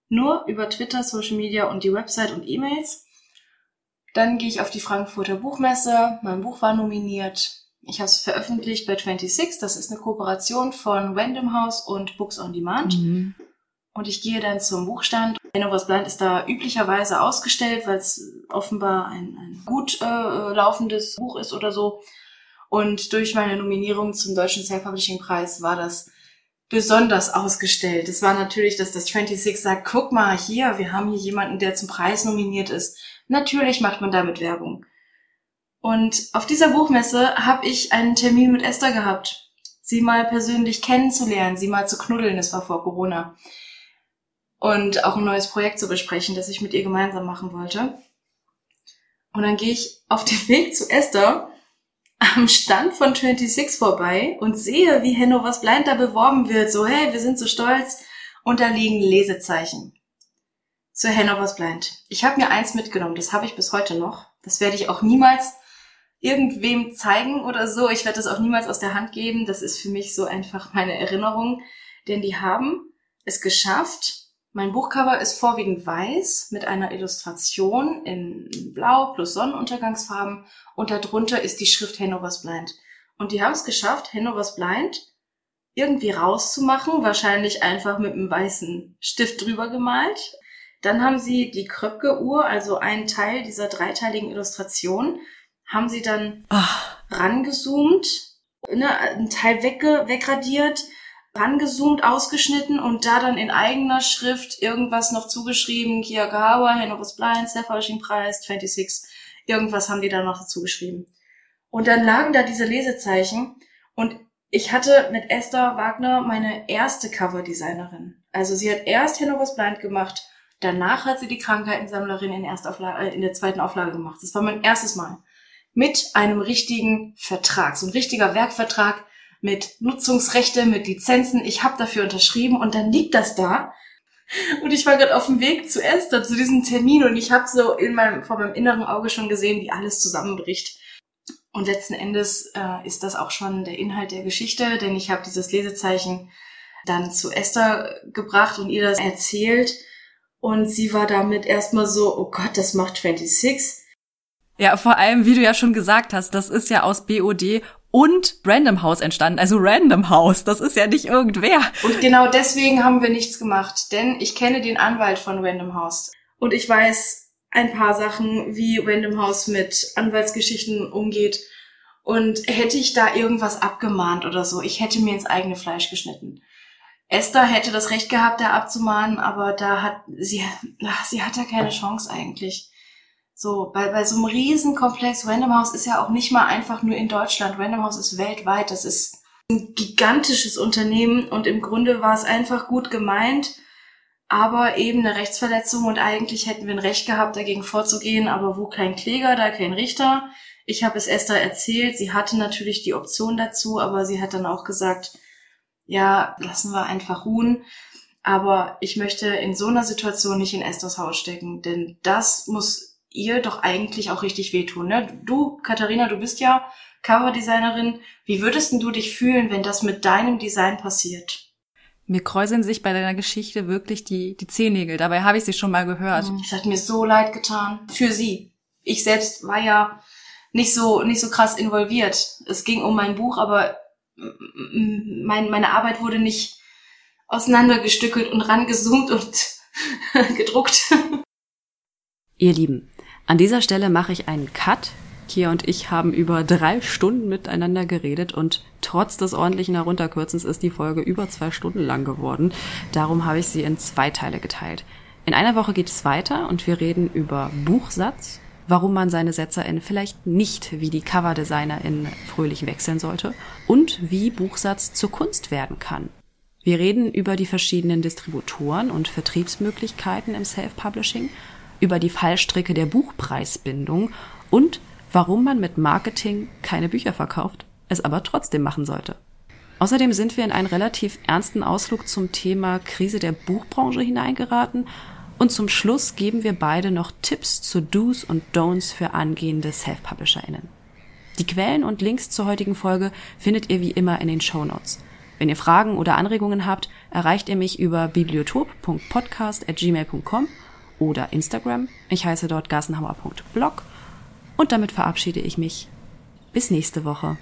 Nur über Twitter, Social Media und die Website und E-Mails. Dann gehe ich auf die Frankfurter Buchmesse. Mein Buch war nominiert. Ich habe es veröffentlicht bei 26. Das ist eine Kooperation von Random House und Books on Demand. Mhm. Und ich gehe dann zum Buchstand. Innovas Blind ist da üblicherweise ausgestellt, weil es offenbar ein, ein gut äh, laufendes Buch ist oder so. Und durch meine Nominierung zum Deutschen Self-Publishing-Preis war das besonders ausgestellt. Es war natürlich, dass das 26 sagt, guck mal hier, wir haben hier jemanden, der zum Preis nominiert ist. Natürlich macht man damit Werbung. Und auf dieser Buchmesse habe ich einen Termin mit Esther gehabt, sie mal persönlich kennenzulernen, sie mal zu knuddeln, das war vor Corona. Und auch ein neues Projekt zu besprechen, das ich mit ihr gemeinsam machen wollte. Und dann gehe ich auf dem Weg zu Esther am Stand von 26 vorbei und sehe, wie Hannovers Blind da beworben wird. So, hey, wir sind so stolz. Und da liegen Lesezeichen zu Hannovers Blind. Ich habe mir eins mitgenommen, das habe ich bis heute noch. Das werde ich auch niemals irgendwem zeigen oder so. Ich werde das auch niemals aus der Hand geben. Das ist für mich so einfach meine Erinnerung. Denn die haben es geschafft. Mein Buchcover ist vorwiegend weiß mit einer Illustration in Blau plus Sonnenuntergangsfarben und darunter ist die Schrift Hannovers Blind. Und die haben es geschafft, Hannovers Blind irgendwie rauszumachen, wahrscheinlich einfach mit einem weißen Stift drüber gemalt. Dann haben sie die Kröpke-Uhr, also einen Teil dieser dreiteiligen Illustration, haben sie dann Ach. rangezoomt, ne, einen Teil wegge wegradiert, rangezoomt, ausgeschnitten und da dann in eigener Schrift irgendwas noch zugeschrieben, Kiyagawa, Hannovers Blind, Self-Publishing Preis, 26, irgendwas haben die da noch dazu geschrieben. Und dann lagen da diese Lesezeichen und ich hatte mit Esther Wagner meine erste Coverdesignerin. Also sie hat erst Hannovers Blind gemacht, danach hat sie die Krankheitensammlerin in, Erstauflage, äh, in der zweiten Auflage gemacht. Das war mein erstes Mal mit einem richtigen Vertrag, so ein richtiger Werkvertrag mit Nutzungsrechte, mit Lizenzen. Ich habe dafür unterschrieben und dann liegt das da. Und ich war gerade auf dem Weg zu Esther zu diesem Termin und ich habe so in meinem, vor meinem inneren Auge schon gesehen, wie alles zusammenbricht. Und letzten Endes äh, ist das auch schon der Inhalt der Geschichte, denn ich habe dieses Lesezeichen dann zu Esther gebracht und ihr das erzählt. Und sie war damit erstmal so, oh Gott, das macht 26. Ja, vor allem, wie du ja schon gesagt hast, das ist ja aus BOD und Random House entstanden. Also Random House, das ist ja nicht irgendwer. Und genau deswegen haben wir nichts gemacht, denn ich kenne den Anwalt von Random House und ich weiß ein paar Sachen, wie Random House mit Anwaltsgeschichten umgeht. Und hätte ich da irgendwas abgemahnt oder so, ich hätte mir ins eigene Fleisch geschnitten. Esther hätte das Recht gehabt, da abzumahnen, aber da hat sie, sie hat da keine Chance eigentlich. So, bei, bei so einem Riesenkomplex, Random House ist ja auch nicht mal einfach nur in Deutschland. Random House ist weltweit. Das ist ein gigantisches Unternehmen und im Grunde war es einfach gut gemeint, aber eben eine Rechtsverletzung und eigentlich hätten wir ein Recht gehabt, dagegen vorzugehen, aber wo kein Kläger, da kein Richter. Ich habe es Esther erzählt, sie hatte natürlich die Option dazu, aber sie hat dann auch gesagt, ja, lassen wir einfach ruhen. Aber ich möchte in so einer Situation nicht in Esthers Haus stecken, denn das muss ihr doch eigentlich auch richtig wehtun. Ne? Du, Katharina, du bist ja Coverdesignerin. Wie würdest du dich fühlen, wenn das mit deinem Design passiert? Mir kräuseln sich bei deiner Geschichte wirklich die, die Zehennägel. Dabei habe ich sie schon mal gehört. Hm, es hat mir so leid getan. Für sie. Ich selbst war ja nicht so, nicht so krass involviert. Es ging um mein Buch, aber mein, meine Arbeit wurde nicht auseinandergestückelt und rangezoomt und gedruckt. Ihr Lieben, an dieser Stelle mache ich einen Cut. Kia und ich haben über drei Stunden miteinander geredet und trotz des ordentlichen Herunterkürzens ist die Folge über zwei Stunden lang geworden. Darum habe ich sie in zwei Teile geteilt. In einer Woche geht es weiter und wir reden über Buchsatz, warum man seine SetzerInnen vielleicht nicht wie die CoverdesignerInnen fröhlich wechseln sollte und wie Buchsatz zur Kunst werden kann. Wir reden über die verschiedenen Distributoren und Vertriebsmöglichkeiten im Self-Publishing über die Fallstricke der Buchpreisbindung und warum man mit Marketing keine Bücher verkauft, es aber trotzdem machen sollte. Außerdem sind wir in einen relativ ernsten Ausflug zum Thema Krise der Buchbranche hineingeraten und zum Schluss geben wir beide noch Tipps zu Do's und Don'ts für angehende Self-PublisherInnen. Die Quellen und Links zur heutigen Folge findet ihr wie immer in den Show Notes. Wenn ihr Fragen oder Anregungen habt, erreicht ihr mich über bibliotop.podcast.gmail.com oder Instagram. Ich heiße dort gassenhauer.blog und damit verabschiede ich mich. Bis nächste Woche.